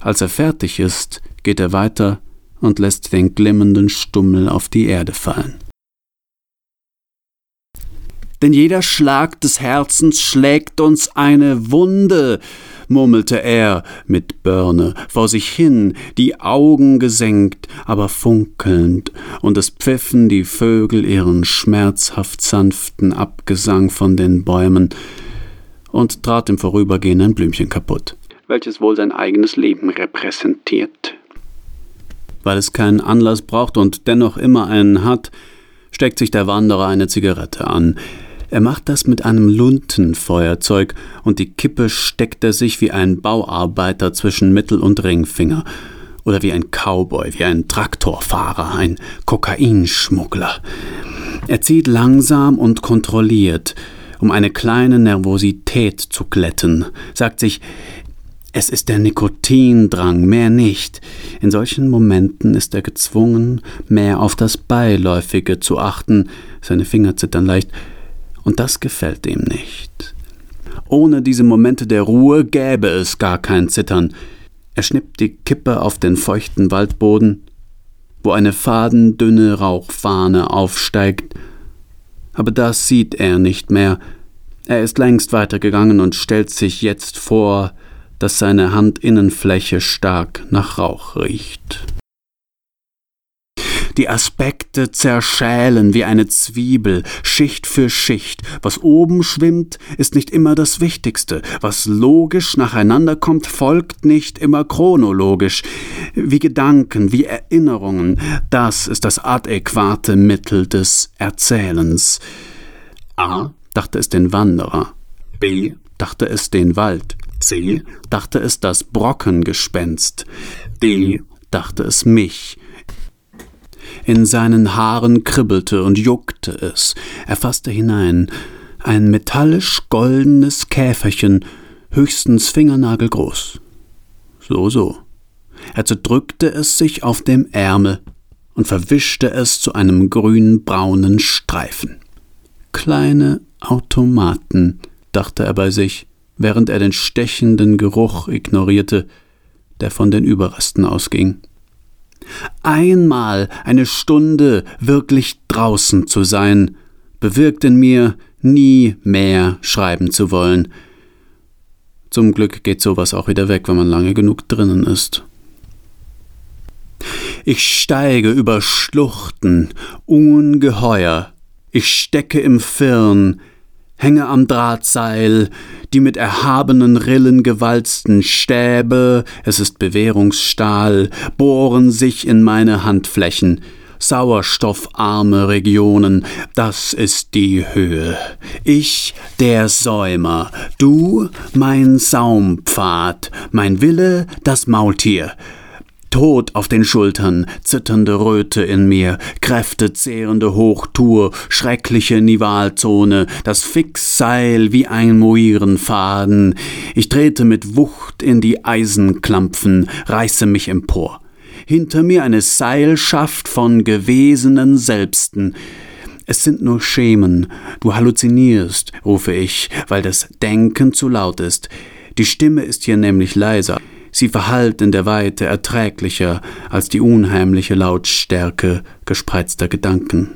Als er fertig ist, geht er weiter und lässt den glimmenden Stummel auf die Erde fallen. Denn jeder Schlag des Herzens schlägt uns eine Wunde, murmelte er mit Birne vor sich hin, die Augen gesenkt, aber funkelnd, und es pfiffen die Vögel ihren schmerzhaft sanften Abgesang von den Bäumen, und trat im Vorübergehen ein Blümchen kaputt welches wohl sein eigenes Leben repräsentiert. Weil es keinen Anlass braucht und dennoch immer einen hat, steckt sich der Wanderer eine Zigarette an. Er macht das mit einem Luntenfeuerzeug und die Kippe steckt er sich wie ein Bauarbeiter zwischen Mittel- und Ringfinger. Oder wie ein Cowboy, wie ein Traktorfahrer, ein Kokainschmuggler. Er zieht langsam und kontrolliert, um eine kleine Nervosität zu glätten, sagt sich, es ist der Nikotindrang, mehr nicht. In solchen Momenten ist er gezwungen, mehr auf das Beiläufige zu achten. Seine Finger zittern leicht, und das gefällt ihm nicht. Ohne diese Momente der Ruhe gäbe es gar kein Zittern. Er schnippt die Kippe auf den feuchten Waldboden, wo eine fadendünne Rauchfahne aufsteigt. Aber das sieht er nicht mehr. Er ist längst weitergegangen und stellt sich jetzt vor, dass seine Handinnenfläche stark nach Rauch riecht. Die Aspekte zerschälen wie eine Zwiebel, Schicht für Schicht. Was oben schwimmt, ist nicht immer das Wichtigste. Was logisch nacheinander kommt, folgt nicht immer chronologisch. Wie Gedanken, wie Erinnerungen, das ist das adäquate Mittel des Erzählens. A dachte es den Wanderer. B dachte es den Wald. C dachte es das Brockengespenst. D dachte es mich. In seinen Haaren kribbelte und juckte es. Er fasste hinein. Ein metallisch goldenes Käferchen, höchstens fingernagelgroß. So, so. Er zerdrückte es sich auf dem Ärmel und verwischte es zu einem grünbraunen Streifen. Kleine Automaten, dachte er bei sich, während er den stechenden Geruch ignorierte, der von den Überresten ausging. Einmal eine Stunde wirklich draußen zu sein, bewirkt in mir, nie mehr schreiben zu wollen. Zum Glück geht sowas auch wieder weg, wenn man lange genug drinnen ist. Ich steige über Schluchten, ungeheuer, ich stecke im Firn, hänge am Drahtseil, die mit erhabenen Rillen gewalzten Stäbe, es ist Bewährungsstahl, bohren sich in meine Handflächen, sauerstoffarme Regionen, das ist die Höhe. Ich, der Säumer, du, mein Saumpfad, mein Wille, das Maultier, Tod auf den Schultern, zitternde Röte in mir, kräftezehrende Hochtour, schreckliche Nivalzone, das Fixseil wie ein Moirenfaden. Ich trete mit Wucht in die Eisenklampfen, reiße mich empor. Hinter mir eine Seilschaft von gewesenen Selbsten. Es sind nur Schemen. Du halluzinierst, rufe ich, weil das Denken zu laut ist. Die Stimme ist hier nämlich leiser. Sie verhallt in der Weite erträglicher als die unheimliche Lautstärke gespreizter Gedanken.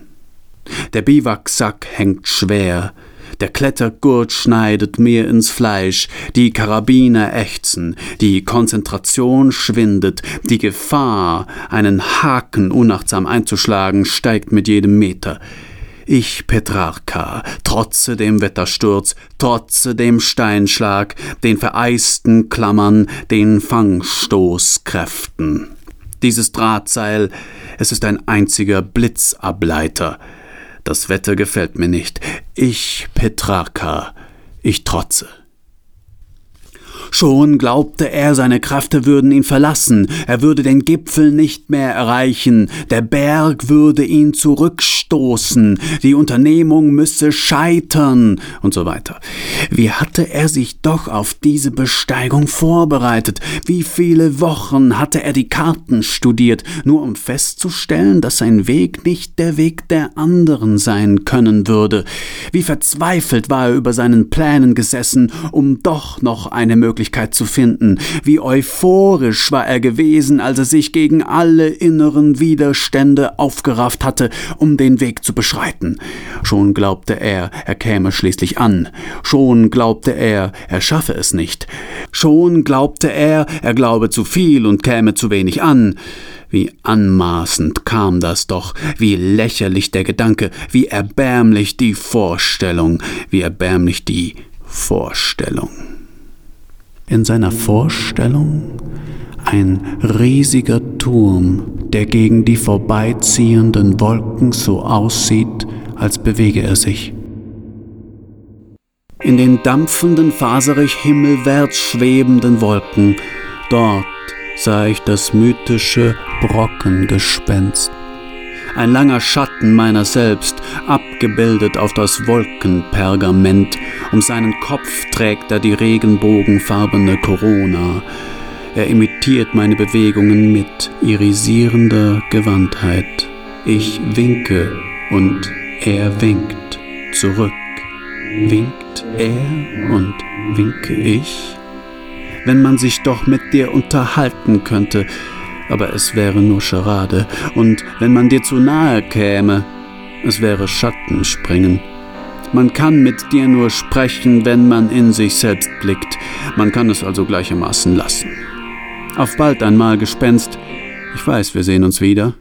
Der Biwaksack hängt schwer, der Klettergurt schneidet mir ins Fleisch, die Karabiner ächzen, die Konzentration schwindet, die Gefahr, einen Haken unachtsam einzuschlagen, steigt mit jedem Meter. Ich, Petrarcha, trotze dem Wettersturz, trotze dem Steinschlag, den vereisten Klammern, den Fangstoßkräften. Dieses Drahtseil, es ist ein einziger Blitzableiter. Das Wetter gefällt mir nicht. Ich, Petrarcha, ich trotze. Schon glaubte er, seine Kräfte würden ihn verlassen, er würde den Gipfel nicht mehr erreichen, der Berg würde ihn zurückstoßen, die Unternehmung müsse scheitern und so weiter. Wie hatte er sich doch auf diese Besteigung vorbereitet? Wie viele Wochen hatte er die Karten studiert, nur um festzustellen, dass sein Weg nicht der Weg der anderen sein können würde? Wie verzweifelt war er über seinen Plänen gesessen, um doch noch eine Möglichkeit Möglichkeit zu finden. Wie euphorisch war er gewesen, als er sich gegen alle inneren Widerstände aufgerafft hatte, um den Weg zu beschreiten. Schon glaubte er, er käme schließlich an. Schon glaubte er, er schaffe es nicht. Schon glaubte er, er glaube zu viel und käme zu wenig an. Wie anmaßend kam das doch, wie lächerlich der Gedanke, wie erbärmlich die Vorstellung, wie erbärmlich die Vorstellung in seiner Vorstellung ein riesiger Turm der gegen die vorbeiziehenden Wolken so aussieht, als bewege er sich. In den dampfenden, faserig himmelwärts schwebenden Wolken, dort sah ich das mythische Brockengespenst. Ein langer Schatten meiner selbst, abgebildet auf das Wolkenpergament, um seinen Kopf trägt er die regenbogenfarbene Corona. Er imitiert meine Bewegungen mit irisierender Gewandtheit. Ich winke und er winkt zurück. Winkt er und winke ich? Wenn man sich doch mit dir unterhalten könnte, aber es wäre nur Scharade, und wenn man dir zu nahe käme, es wäre Schattenspringen. Man kann mit dir nur sprechen, wenn man in sich selbst blickt, man kann es also gleichermaßen lassen. Auf bald einmal, Gespenst, ich weiß, wir sehen uns wieder.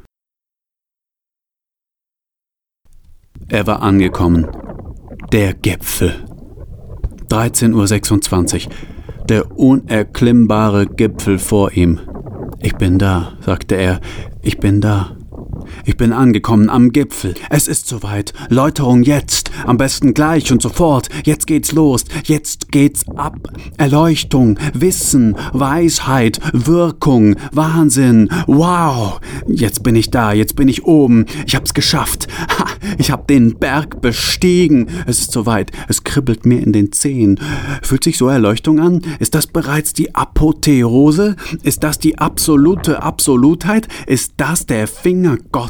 Er war angekommen. Der Gipfel. 13.26 Uhr. Der unerklimmbare Gipfel vor ihm. Ich bin da, sagte er. Ich bin da. Ich bin angekommen am Gipfel. Es ist soweit. Läuterung jetzt. Am besten gleich und sofort. Jetzt geht's los. Jetzt geht's ab. Erleuchtung, Wissen, Weisheit, Wirkung, Wahnsinn. Wow. Jetzt bin ich da. Jetzt bin ich oben. Ich hab's geschafft. Ha, ich hab den Berg bestiegen. Es ist soweit. Es kribbelt mir in den Zehen. Fühlt sich so Erleuchtung an? Ist das bereits die Apotheose? Ist das die absolute Absolutheit? Ist das der Finger Gottes?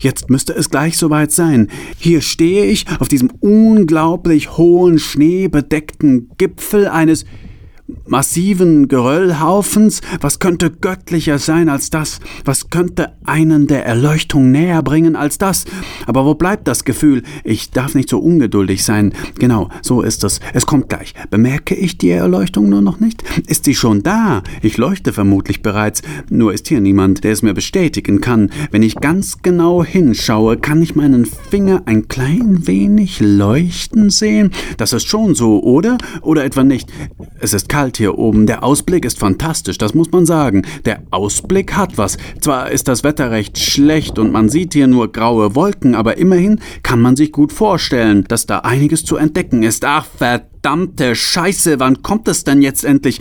Jetzt müsste es gleich soweit sein. Hier stehe ich auf diesem unglaublich hohen, schneebedeckten Gipfel eines massiven Geröllhaufens? Was könnte göttlicher sein als das? Was könnte einen der Erleuchtung näher bringen als das? Aber wo bleibt das Gefühl? Ich darf nicht so ungeduldig sein. Genau, so ist es. Es kommt gleich. Bemerke ich die Erleuchtung nur noch nicht? Ist sie schon da? Ich leuchte vermutlich bereits. Nur ist hier niemand, der es mir bestätigen kann. Wenn ich ganz genau hinschaue, kann ich meinen Finger ein klein wenig leuchten sehen? Das ist schon so, oder? Oder etwa nicht? Es ist kalt hier oben. Der Ausblick ist fantastisch, das muss man sagen. Der Ausblick hat was. Zwar ist das Wetter recht schlecht und man sieht hier nur graue Wolken, aber immerhin kann man sich gut vorstellen, dass da einiges zu entdecken ist. Ach, verdammt verdammte Scheiße, wann kommt es denn jetzt endlich?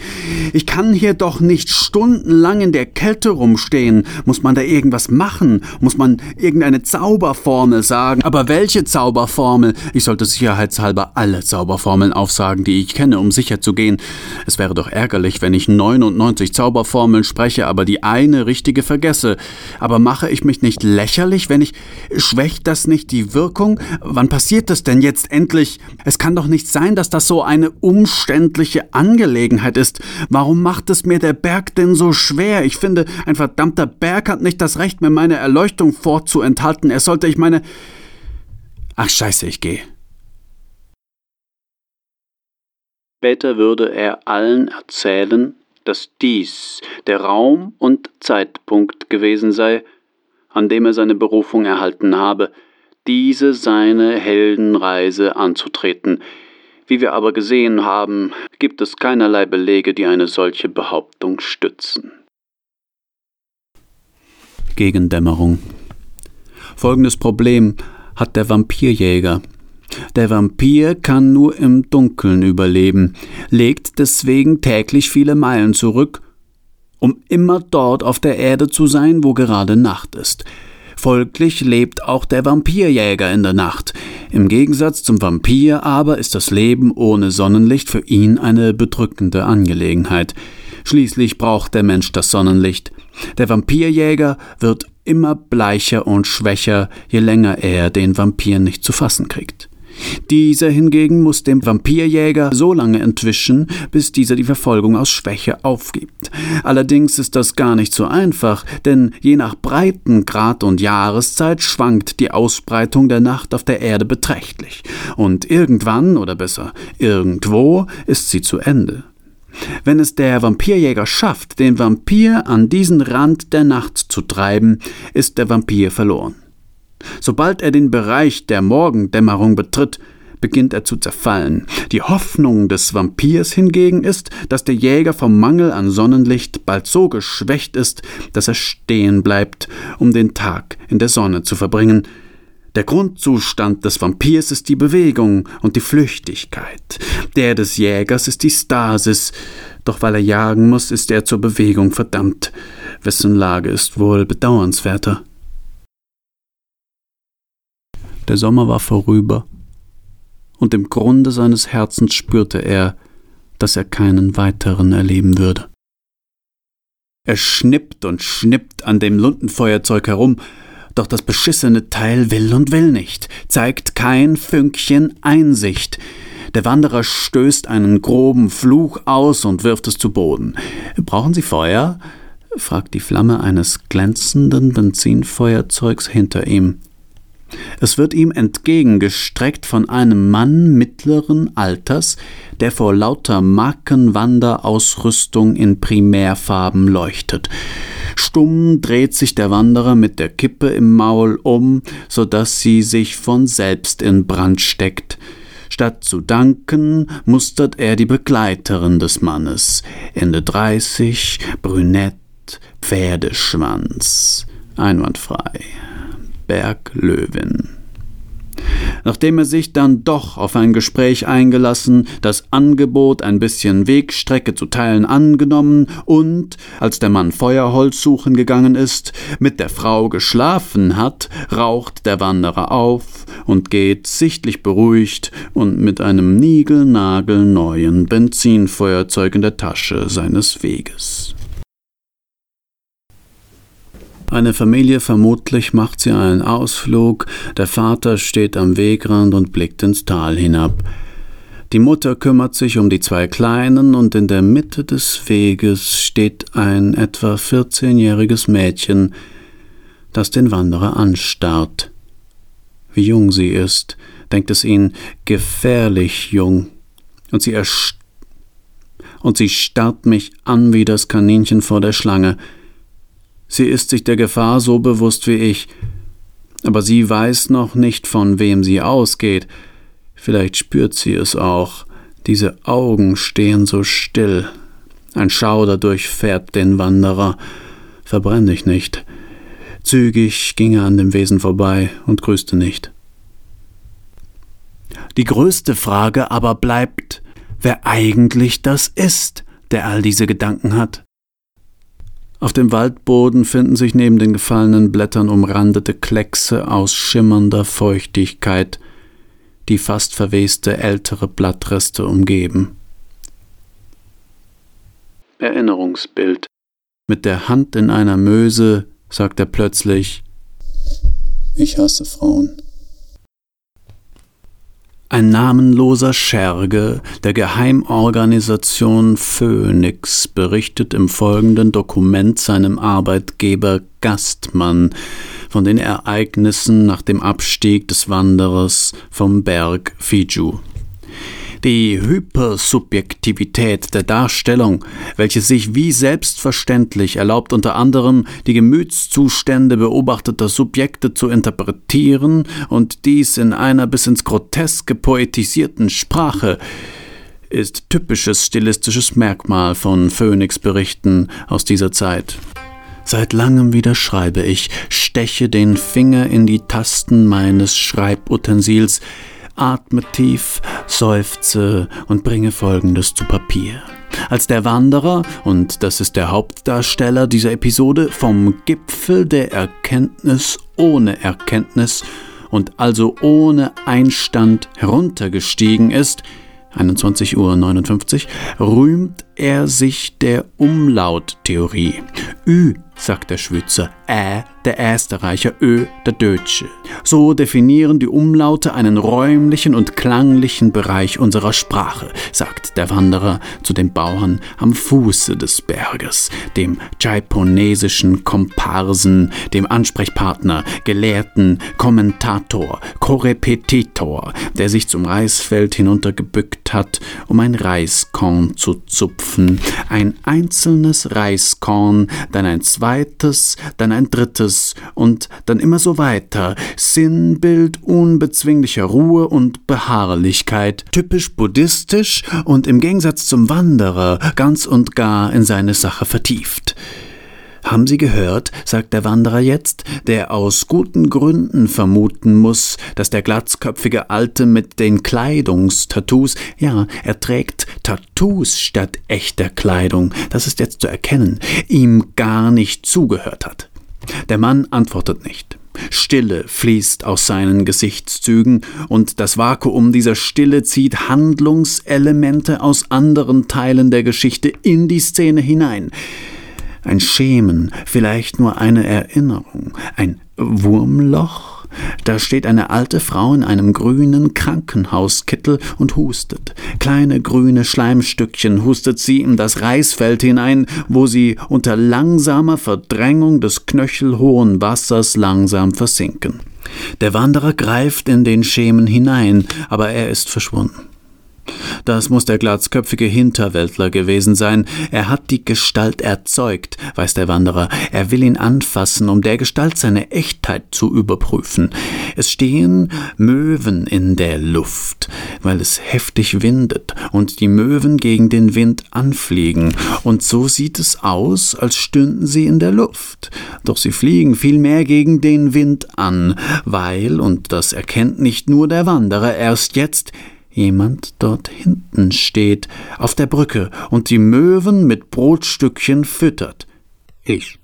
Ich kann hier doch nicht stundenlang in der Kälte rumstehen. Muss man da irgendwas machen? Muss man irgendeine Zauberformel sagen? Aber welche Zauberformel? Ich sollte sicherheitshalber alle Zauberformeln aufsagen, die ich kenne, um sicher zu gehen. Es wäre doch ärgerlich, wenn ich 99 Zauberformeln spreche, aber die eine richtige vergesse. Aber mache ich mich nicht lächerlich, wenn ich... Schwächt das nicht die Wirkung? Wann passiert das denn jetzt endlich? Es kann doch nicht sein, dass das so so eine umständliche Angelegenheit ist. Warum macht es mir der Berg denn so schwer? Ich finde, ein verdammter Berg hat nicht das Recht, mir meine Erleuchtung vorzuenthalten. Er sollte ich meine. Ach scheiße, ich gehe. Später würde er allen erzählen, dass dies der Raum und Zeitpunkt gewesen sei, an dem er seine Berufung erhalten habe, diese seine Heldenreise anzutreten, wie wir aber gesehen haben, gibt es keinerlei Belege, die eine solche Behauptung stützen. Gegendämmerung. Folgendes Problem hat der Vampirjäger. Der Vampir kann nur im Dunkeln überleben, legt deswegen täglich viele Meilen zurück, um immer dort auf der Erde zu sein, wo gerade Nacht ist. Folglich lebt auch der Vampirjäger in der Nacht. Im Gegensatz zum Vampir aber ist das Leben ohne Sonnenlicht für ihn eine bedrückende Angelegenheit. Schließlich braucht der Mensch das Sonnenlicht. Der Vampirjäger wird immer bleicher und schwächer, je länger er den Vampir nicht zu fassen kriegt. Dieser hingegen muss dem Vampirjäger so lange entwischen, bis dieser die Verfolgung aus Schwäche aufgibt. Allerdings ist das gar nicht so einfach, denn je nach Breitengrad und Jahreszeit schwankt die Ausbreitung der Nacht auf der Erde beträchtlich. Und irgendwann, oder besser irgendwo, ist sie zu Ende. Wenn es der Vampirjäger schafft, den Vampir an diesen Rand der Nacht zu treiben, ist der Vampir verloren. Sobald er den Bereich der Morgendämmerung betritt, beginnt er zu zerfallen. Die Hoffnung des Vampirs hingegen ist, dass der Jäger vom Mangel an Sonnenlicht bald so geschwächt ist, dass er stehen bleibt, um den Tag in der Sonne zu verbringen. Der Grundzustand des Vampirs ist die Bewegung und die Flüchtigkeit. Der des Jägers ist die Stasis. Doch weil er jagen muss, ist er zur Bewegung verdammt. Wessen Lage ist wohl bedauernswerter? Der Sommer war vorüber, und im Grunde seines Herzens spürte er, dass er keinen weiteren erleben würde. Er schnippt und schnippt an dem Luntenfeuerzeug herum, doch das beschissene Teil will und will nicht, zeigt kein Fünkchen Einsicht. Der Wanderer stößt einen groben Fluch aus und wirft es zu Boden. Brauchen Sie Feuer? fragt die Flamme eines glänzenden Benzinfeuerzeugs hinter ihm. Es wird ihm entgegengestreckt von einem Mann mittleren Alters, der vor lauter Markenwanderausrüstung in Primärfarben leuchtet. Stumm dreht sich der Wanderer mit der Kippe im Maul um, so dass sie sich von selbst in Brand steckt. Statt zu danken, mustert er die Begleiterin des Mannes. Ende dreißig, brünett, Pferdeschwanz. Einwandfrei. Berglöwin. Nachdem er sich dann doch auf ein Gespräch eingelassen, das Angebot ein bisschen Wegstrecke zu teilen angenommen und, als der Mann Feuerholz suchen gegangen ist, mit der Frau geschlafen hat, raucht der Wanderer auf und geht sichtlich beruhigt und mit einem niegelnagelneuen Benzinfeuerzeug in der Tasche seines Weges. Eine Familie vermutlich macht sie einen Ausflug, der Vater steht am Wegrand und blickt ins Tal hinab. Die Mutter kümmert sich um die zwei Kleinen und in der Mitte des Weges steht ein etwa 14-jähriges Mädchen, das den Wanderer anstarrt. Wie jung sie ist, denkt es ihn, gefährlich jung. Und sie, und sie starrt mich an wie das Kaninchen vor der Schlange. Sie ist sich der Gefahr so bewusst wie ich, aber sie weiß noch nicht, von wem sie ausgeht. Vielleicht spürt sie es auch. Diese Augen stehen so still. Ein Schauder durchfährt den Wanderer. Verbrenn dich nicht. Zügig ging er an dem Wesen vorbei und grüßte nicht. Die größte Frage aber bleibt, wer eigentlich das ist, der all diese Gedanken hat. Auf dem Waldboden finden sich neben den gefallenen Blättern umrandete Kleckse aus schimmernder Feuchtigkeit, die fast verweste ältere Blattreste umgeben. Erinnerungsbild. Mit der Hand in einer Möse sagt er plötzlich Ich hasse Frauen. Ein namenloser Scherge der Geheimorganisation Phoenix berichtet im folgenden Dokument seinem Arbeitgeber Gastmann von den Ereignissen nach dem Abstieg des Wanderers vom Berg Fiju. Die Hypersubjektivität der Darstellung, welche sich wie selbstverständlich erlaubt, unter anderem die Gemütszustände beobachteter Subjekte zu interpretieren und dies in einer bis ins Groteske poetisierten Sprache, ist typisches stilistisches Merkmal von Phoenix-Berichten aus dieser Zeit. Seit langem wieder schreibe ich, steche den Finger in die Tasten meines Schreibutensils, atme tief, seufze und bringe Folgendes zu Papier. Als der Wanderer, und das ist der Hauptdarsteller dieser Episode, vom Gipfel der Erkenntnis ohne Erkenntnis und also ohne Einstand heruntergestiegen ist, 21.59 Uhr, rühmt er sich der Umlauttheorie. Ü, sagt der Schwitzer, Ä, der Österreicher, Ö, der Deutsche. So definieren die Umlaute einen räumlichen und klanglichen Bereich unserer Sprache, sagt der Wanderer zu den Bauern am Fuße des Berges, dem jaiponesischen Komparsen, dem Ansprechpartner, Gelehrten, Kommentator, Korrepetitor, der sich zum Reisfeld hinuntergebückt hat, um ein Reiskorn zu zupfen. Ein einzelnes Reiskorn, dann ein zweites, dann ein drittes und dann immer so weiter. Sinnbild unbezwinglicher Ruhe und Beharrlichkeit, typisch buddhistisch und im Gegensatz zum Wanderer ganz und gar in seine Sache vertieft. Haben Sie gehört, sagt der Wanderer jetzt, der aus guten Gründen vermuten muss, dass der glatzköpfige Alte mit den Kleidungstattoos, ja, er trägt Tattoos statt echter Kleidung, das ist jetzt zu erkennen, ihm gar nicht zugehört hat. Der Mann antwortet nicht. Stille fließt aus seinen Gesichtszügen, und das Vakuum dieser Stille zieht Handlungselemente aus anderen Teilen der Geschichte in die Szene hinein ein Schemen, vielleicht nur eine Erinnerung, ein Wurmloch? Da steht eine alte Frau in einem grünen Krankenhauskittel und hustet. Kleine grüne Schleimstückchen hustet sie in das Reisfeld hinein, wo sie unter langsamer Verdrängung des knöchelhohen Wassers langsam versinken. Der Wanderer greift in den Schemen hinein, aber er ist verschwunden. Das muss der glatzköpfige Hinterwäldler gewesen sein. Er hat die Gestalt erzeugt, weiß der Wanderer. Er will ihn anfassen, um der Gestalt seine Echtheit zu überprüfen. Es stehen Möwen in der Luft, weil es heftig windet und die Möwen gegen den Wind anfliegen. Und so sieht es aus, als stünden sie in der Luft. Doch sie fliegen vielmehr gegen den Wind an, weil, und das erkennt nicht nur der Wanderer erst jetzt, jemand dort hinten steht, auf der Brücke und die Möwen mit Brotstückchen füttert. Ich.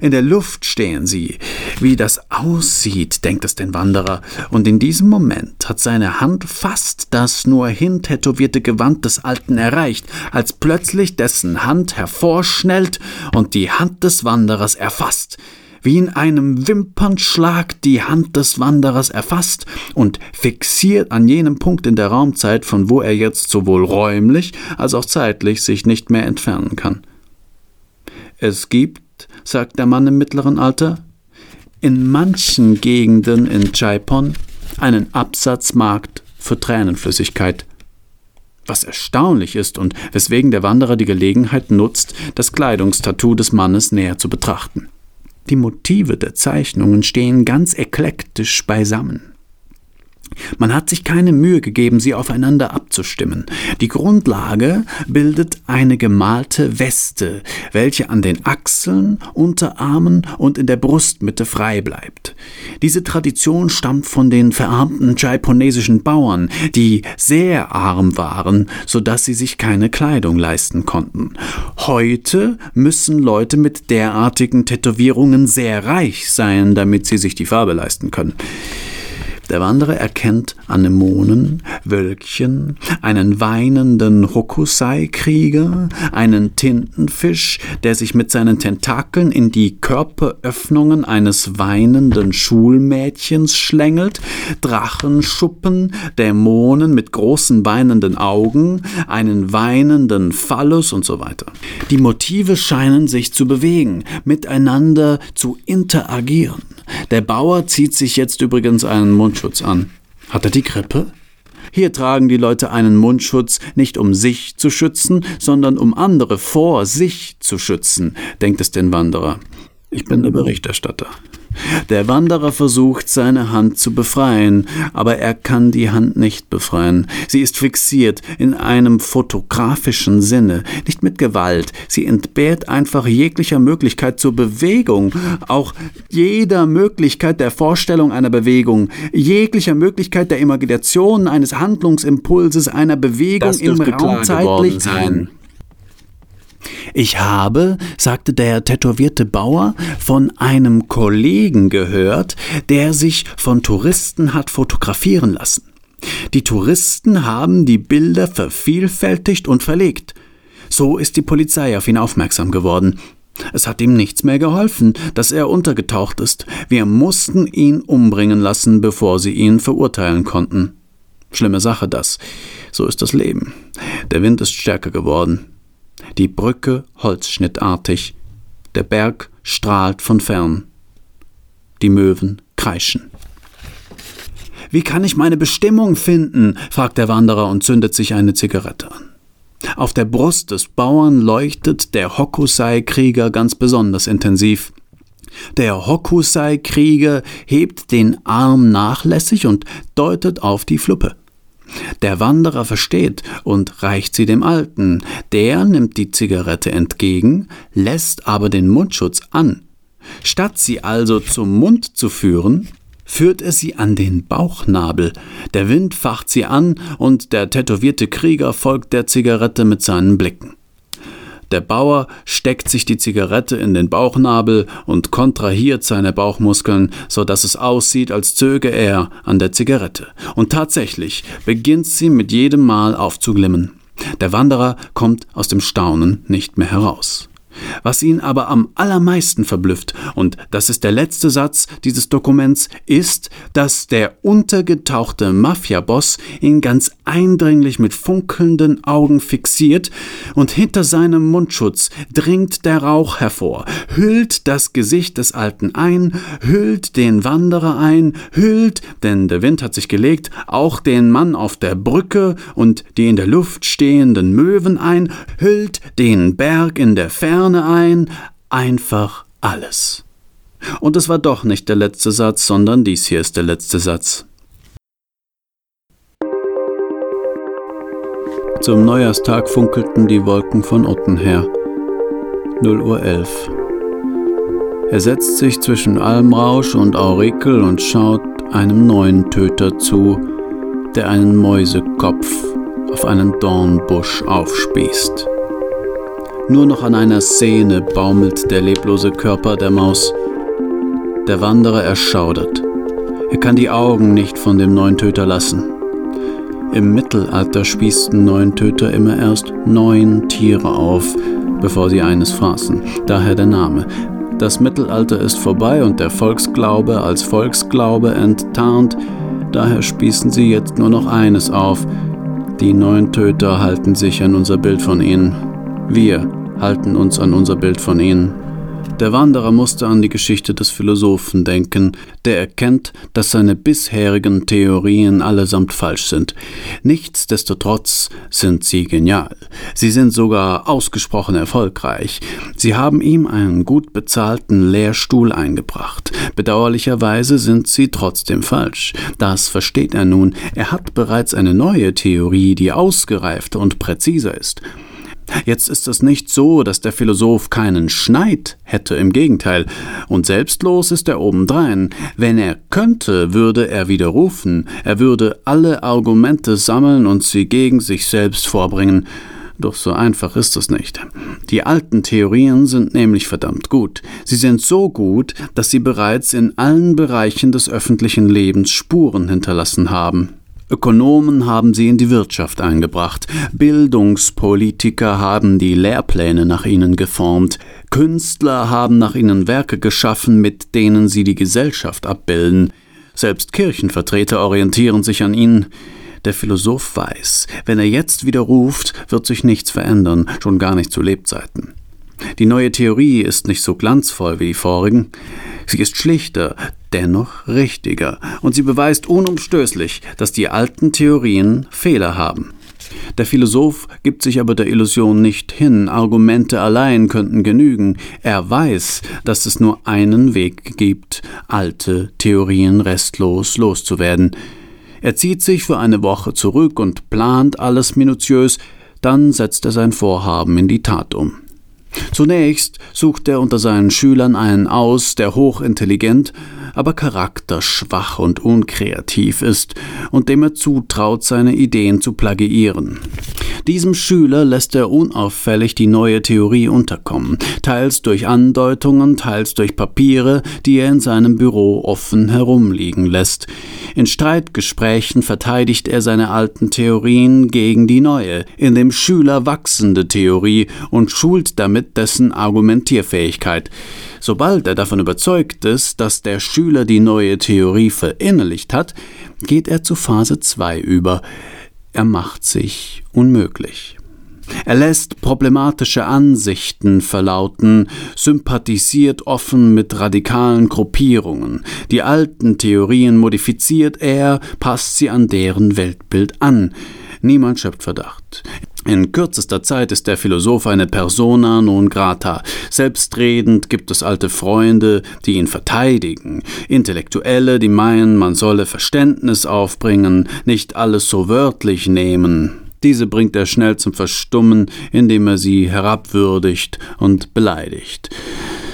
In der Luft stehen sie. Wie das aussieht, denkt es den Wanderer, und in diesem Moment hat seine Hand fast das nur hintätowierte Gewand des Alten erreicht, als plötzlich dessen Hand hervorschnellt und die Hand des Wanderers erfasst wie in einem Wimpernschlag die Hand des Wanderers erfasst und fixiert an jenem Punkt in der Raumzeit, von wo er jetzt sowohl räumlich als auch zeitlich sich nicht mehr entfernen kann. Es gibt, sagt der Mann im mittleren Alter, in manchen Gegenden in Chaipon einen Absatzmarkt für Tränenflüssigkeit was erstaunlich ist und weswegen der Wanderer die Gelegenheit nutzt, das Kleidungstattoo des Mannes näher zu betrachten. Die Motive der Zeichnungen stehen ganz eklektisch beisammen. Man hat sich keine Mühe gegeben, sie aufeinander abzustimmen. Die Grundlage bildet eine gemalte Weste, welche an den Achseln, Unterarmen und in der Brustmitte frei bleibt. Diese Tradition stammt von den verarmten japonesischen Bauern, die sehr arm waren, so dass sie sich keine Kleidung leisten konnten. Heute müssen Leute mit derartigen Tätowierungen sehr reich sein, damit sie sich die Farbe leisten können. Der Wanderer erkennt Anemonen, Wölkchen, einen weinenden Hokusai-Krieger, einen Tintenfisch, der sich mit seinen Tentakeln in die Körperöffnungen eines weinenden Schulmädchens schlängelt, Drachenschuppen, Dämonen mit großen weinenden Augen, einen weinenden Phallus und so weiter. Die Motive scheinen sich zu bewegen, miteinander zu interagieren. Der Bauer zieht sich jetzt übrigens einen Mundschutz an. Hat er die Grippe? Hier tragen die Leute einen Mundschutz nicht um sich zu schützen, sondern um andere vor sich zu schützen, denkt es den Wanderer. Ich bin der Berichterstatter. Der Wanderer versucht, seine Hand zu befreien, aber er kann die Hand nicht befreien. Sie ist fixiert in einem fotografischen Sinne, nicht mit Gewalt. Sie entbehrt einfach jeglicher Möglichkeit zur Bewegung, auch jeder Möglichkeit der Vorstellung einer Bewegung, jeglicher Möglichkeit der Imagination eines Handlungsimpulses einer Bewegung im Raum zeitlich sein. Ich habe, sagte der tätowierte Bauer, von einem Kollegen gehört, der sich von Touristen hat fotografieren lassen. Die Touristen haben die Bilder vervielfältigt und verlegt. So ist die Polizei auf ihn aufmerksam geworden. Es hat ihm nichts mehr geholfen, dass er untergetaucht ist. Wir mussten ihn umbringen lassen, bevor sie ihn verurteilen konnten. Schlimme Sache das. So ist das Leben. Der Wind ist stärker geworden die Brücke holzschnittartig, der Berg strahlt von fern, die Möwen kreischen. Wie kann ich meine Bestimmung finden? fragt der Wanderer und zündet sich eine Zigarette an. Auf der Brust des Bauern leuchtet der Hokusai-Krieger ganz besonders intensiv. Der Hokusai-Krieger hebt den Arm nachlässig und deutet auf die Fluppe. Der Wanderer versteht und reicht sie dem Alten. Der nimmt die Zigarette entgegen, lässt aber den Mundschutz an. Statt sie also zum Mund zu führen, führt er sie an den Bauchnabel. Der Wind facht sie an und der tätowierte Krieger folgt der Zigarette mit seinen Blicken. Der Bauer steckt sich die Zigarette in den Bauchnabel und kontrahiert seine Bauchmuskeln, so dass es aussieht, als zöge er an der Zigarette. Und tatsächlich beginnt sie mit jedem Mal aufzuglimmen. Der Wanderer kommt aus dem Staunen nicht mehr heraus. Was ihn aber am allermeisten verblüfft, und das ist der letzte Satz dieses Dokuments, ist, dass der untergetauchte Mafiaboss ihn ganz eindringlich mit funkelnden Augen fixiert, und hinter seinem Mundschutz dringt der Rauch hervor, hüllt das Gesicht des Alten ein, hüllt den Wanderer ein, hüllt, denn der Wind hat sich gelegt, auch den Mann auf der Brücke und die in der Luft stehenden Möwen ein, hüllt den Berg in der Ferne, Sterne ein, einfach alles. Und es war doch nicht der letzte Satz, sondern dies hier ist der letzte Satz. Zum Neujahrstag funkelten die Wolken von Otten her. 0 Uhr 11. Er setzt sich zwischen Almrausch und Aurikel und schaut einem neuen Töter zu, der einen Mäusekopf auf einen Dornbusch aufspießt. Nur noch an einer Szene baumelt der leblose Körper der Maus. Der Wanderer erschaudert. Er kann die Augen nicht von dem neuen Töter lassen. Im Mittelalter spießten neun Töter immer erst neun Tiere auf, bevor sie eines fraßen. Daher der Name. Das Mittelalter ist vorbei und der Volksglaube als Volksglaube enttarnt. Daher spießen sie jetzt nur noch eines auf. Die neun Töter halten sich an unser Bild von ihnen. Wir halten uns an unser Bild von ihnen. Der Wanderer musste an die Geschichte des Philosophen denken, der erkennt, dass seine bisherigen Theorien allesamt falsch sind. Nichtsdestotrotz sind sie genial. Sie sind sogar ausgesprochen erfolgreich. Sie haben ihm einen gut bezahlten Lehrstuhl eingebracht. Bedauerlicherweise sind sie trotzdem falsch. Das versteht er nun. Er hat bereits eine neue Theorie, die ausgereifter und präziser ist. Jetzt ist es nicht so, dass der Philosoph keinen Schneid hätte, im Gegenteil, und selbstlos ist er obendrein. Wenn er könnte, würde er widerrufen, er würde alle Argumente sammeln und sie gegen sich selbst vorbringen. Doch so einfach ist es nicht. Die alten Theorien sind nämlich verdammt gut. Sie sind so gut, dass sie bereits in allen Bereichen des öffentlichen Lebens Spuren hinterlassen haben. Ökonomen haben sie in die Wirtschaft eingebracht, Bildungspolitiker haben die Lehrpläne nach ihnen geformt, Künstler haben nach ihnen Werke geschaffen, mit denen sie die Gesellschaft abbilden, selbst Kirchenvertreter orientieren sich an ihnen. Der Philosoph weiß, wenn er jetzt wieder ruft, wird sich nichts verändern, schon gar nicht zu Lebzeiten. Die neue Theorie ist nicht so glanzvoll wie die vorigen. Sie ist schlichter, dennoch richtiger, und sie beweist unumstößlich, dass die alten Theorien Fehler haben. Der Philosoph gibt sich aber der Illusion nicht hin, Argumente allein könnten genügen. Er weiß, dass es nur einen Weg gibt, alte Theorien restlos loszuwerden. Er zieht sich für eine Woche zurück und plant alles minutiös, dann setzt er sein Vorhaben in die Tat um. Zunächst sucht er unter seinen Schülern einen aus, der hochintelligent, aber charakterschwach und unkreativ ist und dem er zutraut, seine Ideen zu plagiieren. Diesem Schüler lässt er unauffällig die neue Theorie unterkommen, teils durch Andeutungen, teils durch Papiere, die er in seinem Büro offen herumliegen lässt. In Streitgesprächen verteidigt er seine alten Theorien gegen die neue, in dem Schüler wachsende Theorie und schult damit dessen Argumentierfähigkeit. Sobald er davon überzeugt ist, dass der Schüler die neue Theorie verinnerlicht hat, geht er zu Phase 2 über. Er macht sich unmöglich. Er lässt problematische Ansichten verlauten, sympathisiert offen mit radikalen Gruppierungen. Die alten Theorien modifiziert er, passt sie an deren Weltbild an. Niemand schöpft Verdacht. In kürzester Zeit ist der Philosoph eine persona non grata. Selbstredend gibt es alte Freunde, die ihn verteidigen, Intellektuelle, die meinen, man solle Verständnis aufbringen, nicht alles so wörtlich nehmen. Diese bringt er schnell zum Verstummen, indem er sie herabwürdigt und beleidigt.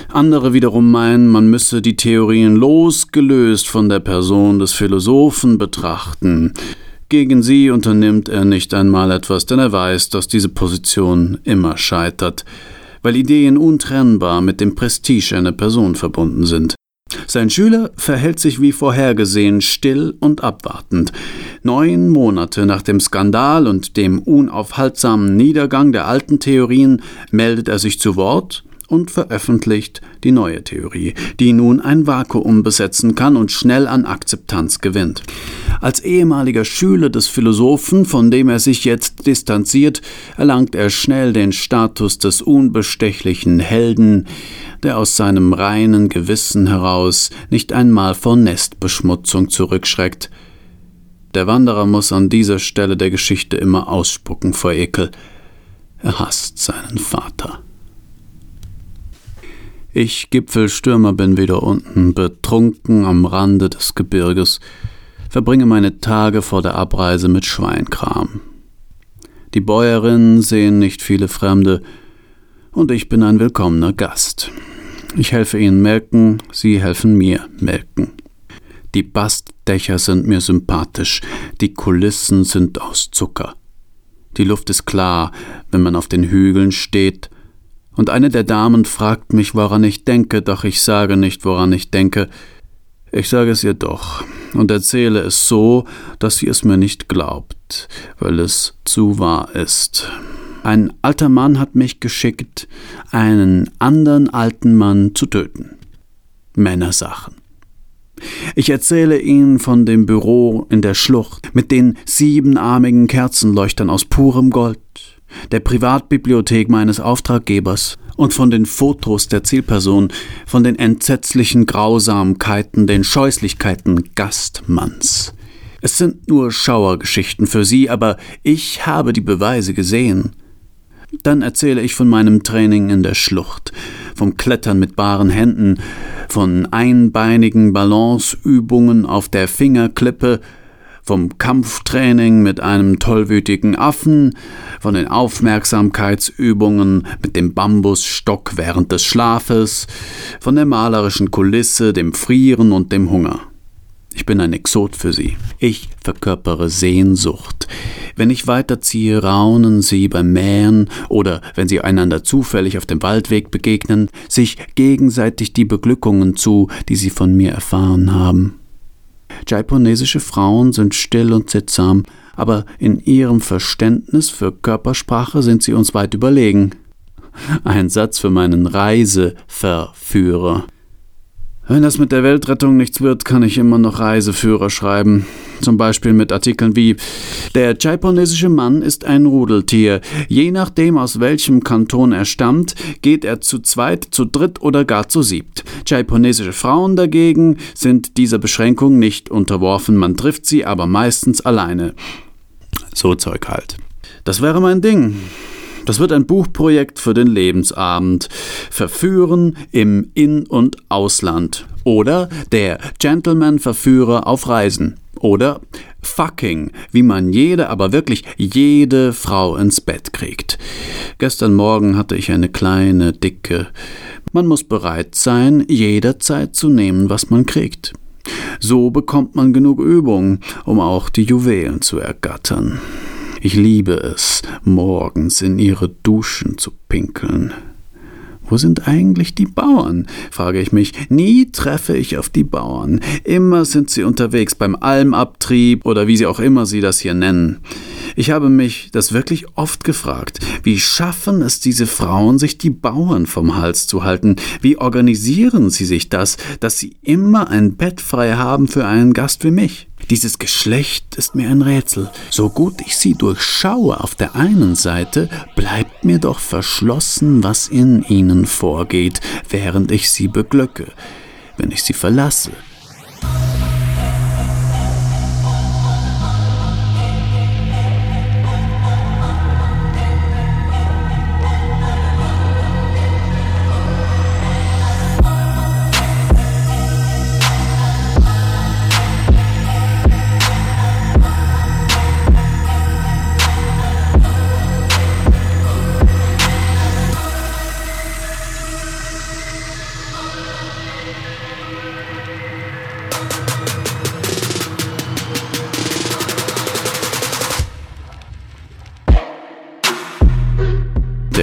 Andere wiederum meinen, man müsse die Theorien losgelöst von der Person des Philosophen betrachten. Gegen sie unternimmt er nicht einmal etwas, denn er weiß, dass diese Position immer scheitert, weil Ideen untrennbar mit dem Prestige einer Person verbunden sind. Sein Schüler verhält sich wie vorhergesehen still und abwartend. Neun Monate nach dem Skandal und dem unaufhaltsamen Niedergang der alten Theorien meldet er sich zu Wort und veröffentlicht die neue Theorie, die nun ein Vakuum besetzen kann und schnell an Akzeptanz gewinnt. Als ehemaliger Schüler des Philosophen, von dem er sich jetzt distanziert, erlangt er schnell den Status des unbestechlichen Helden, der aus seinem reinen Gewissen heraus nicht einmal vor Nestbeschmutzung zurückschreckt. Der Wanderer muss an dieser Stelle der Geschichte immer ausspucken vor Ekel. Er hasst seinen Vater. Ich Gipfelstürmer bin wieder unten, betrunken am Rande des Gebirges, verbringe meine Tage vor der Abreise mit Schweinkram. Die Bäuerinnen sehen nicht viele Fremde, und ich bin ein willkommener Gast. Ich helfe ihnen melken, sie helfen mir melken. Die Bastdächer sind mir sympathisch, die Kulissen sind aus Zucker. Die Luft ist klar, wenn man auf den Hügeln steht, und eine der Damen fragt mich, woran ich denke, doch ich sage nicht, woran ich denke. Ich sage es ihr doch und erzähle es so, dass sie es mir nicht glaubt, weil es zu wahr ist. Ein alter Mann hat mich geschickt, einen anderen alten Mann zu töten. Männersachen. Ich erzähle Ihnen von dem Büro in der Schlucht mit den siebenarmigen Kerzenleuchtern aus purem Gold, der Privatbibliothek meines Auftraggebers und von den Fotos der Zielperson, von den entsetzlichen Grausamkeiten, den Scheußlichkeiten Gastmanns. Es sind nur Schauergeschichten für Sie, aber ich habe die Beweise gesehen. Dann erzähle ich von meinem Training in der Schlucht, vom Klettern mit baren Händen, von einbeinigen Balanceübungen auf der Fingerklippe, vom Kampftraining mit einem tollwütigen Affen, von den Aufmerksamkeitsübungen mit dem Bambusstock während des Schlafes, von der malerischen Kulisse, dem Frieren und dem Hunger. Ich bin ein Exot für sie. Ich verkörpere Sehnsucht. Wenn ich weiterziehe, raunen sie beim Mähen oder, wenn sie einander zufällig auf dem Waldweg begegnen, sich gegenseitig die Beglückungen zu, die sie von mir erfahren haben. Jaiponesische Frauen sind still und sittsam, aber in ihrem Verständnis für Körpersprache sind sie uns weit überlegen. Ein Satz für meinen Reiseverführer. Wenn das mit der Weltrettung nichts wird, kann ich immer noch Reiseführer schreiben. Zum Beispiel mit Artikeln wie Der chaiponesische Mann ist ein Rudeltier. Je nachdem, aus welchem Kanton er stammt, geht er zu zweit, zu dritt oder gar zu siebt. Chaiponesische Frauen dagegen sind dieser Beschränkung nicht unterworfen, man trifft sie aber meistens alleine. So Zeug halt. Das wäre mein Ding. Das wird ein Buchprojekt für den Lebensabend. Verführen im In- und Ausland. Oder der Gentleman-Verführer auf Reisen. Oder Fucking, wie man jede, aber wirklich jede Frau ins Bett kriegt. Gestern Morgen hatte ich eine kleine, dicke. Man muss bereit sein, jederzeit zu nehmen, was man kriegt. So bekommt man genug Übung, um auch die Juwelen zu ergattern. Ich liebe es, morgens in ihre Duschen zu pinkeln. Wo sind eigentlich die Bauern? frage ich mich. Nie treffe ich auf die Bauern. Immer sind sie unterwegs beim Almabtrieb oder wie sie auch immer sie das hier nennen. Ich habe mich das wirklich oft gefragt. Wie schaffen es diese Frauen, sich die Bauern vom Hals zu halten? Wie organisieren sie sich das, dass sie immer ein Bett frei haben für einen Gast wie mich? Dieses Geschlecht ist mir ein Rätsel. So gut ich sie durchschaue auf der einen Seite, bleibt mir doch verschlossen, was in ihnen vorgeht, während ich sie beglücke. Wenn ich sie verlasse,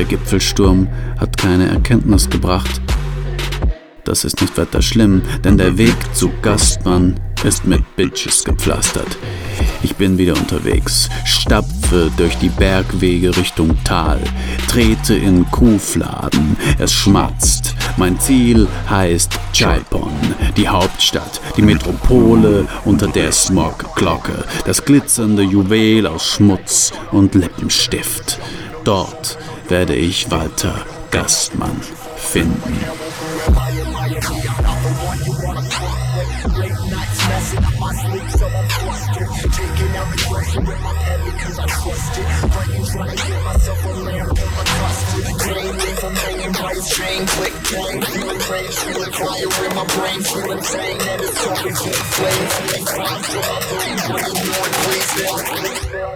Gipfelsturm hat keine Erkenntnis gebracht. Das ist nicht weiter schlimm, denn der Weg zu Gastmann ist mit Bitches gepflastert. Ich bin wieder unterwegs, stapfe durch die Bergwege Richtung Tal, trete in Kuhfladen, es schmatzt. Mein Ziel heißt Chaipon, die Hauptstadt, die Metropole unter der Smogglocke, das glitzernde Juwel aus Schmutz und Lippenstift. Dort werde ich Walter Gastmann finden.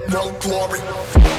No glory.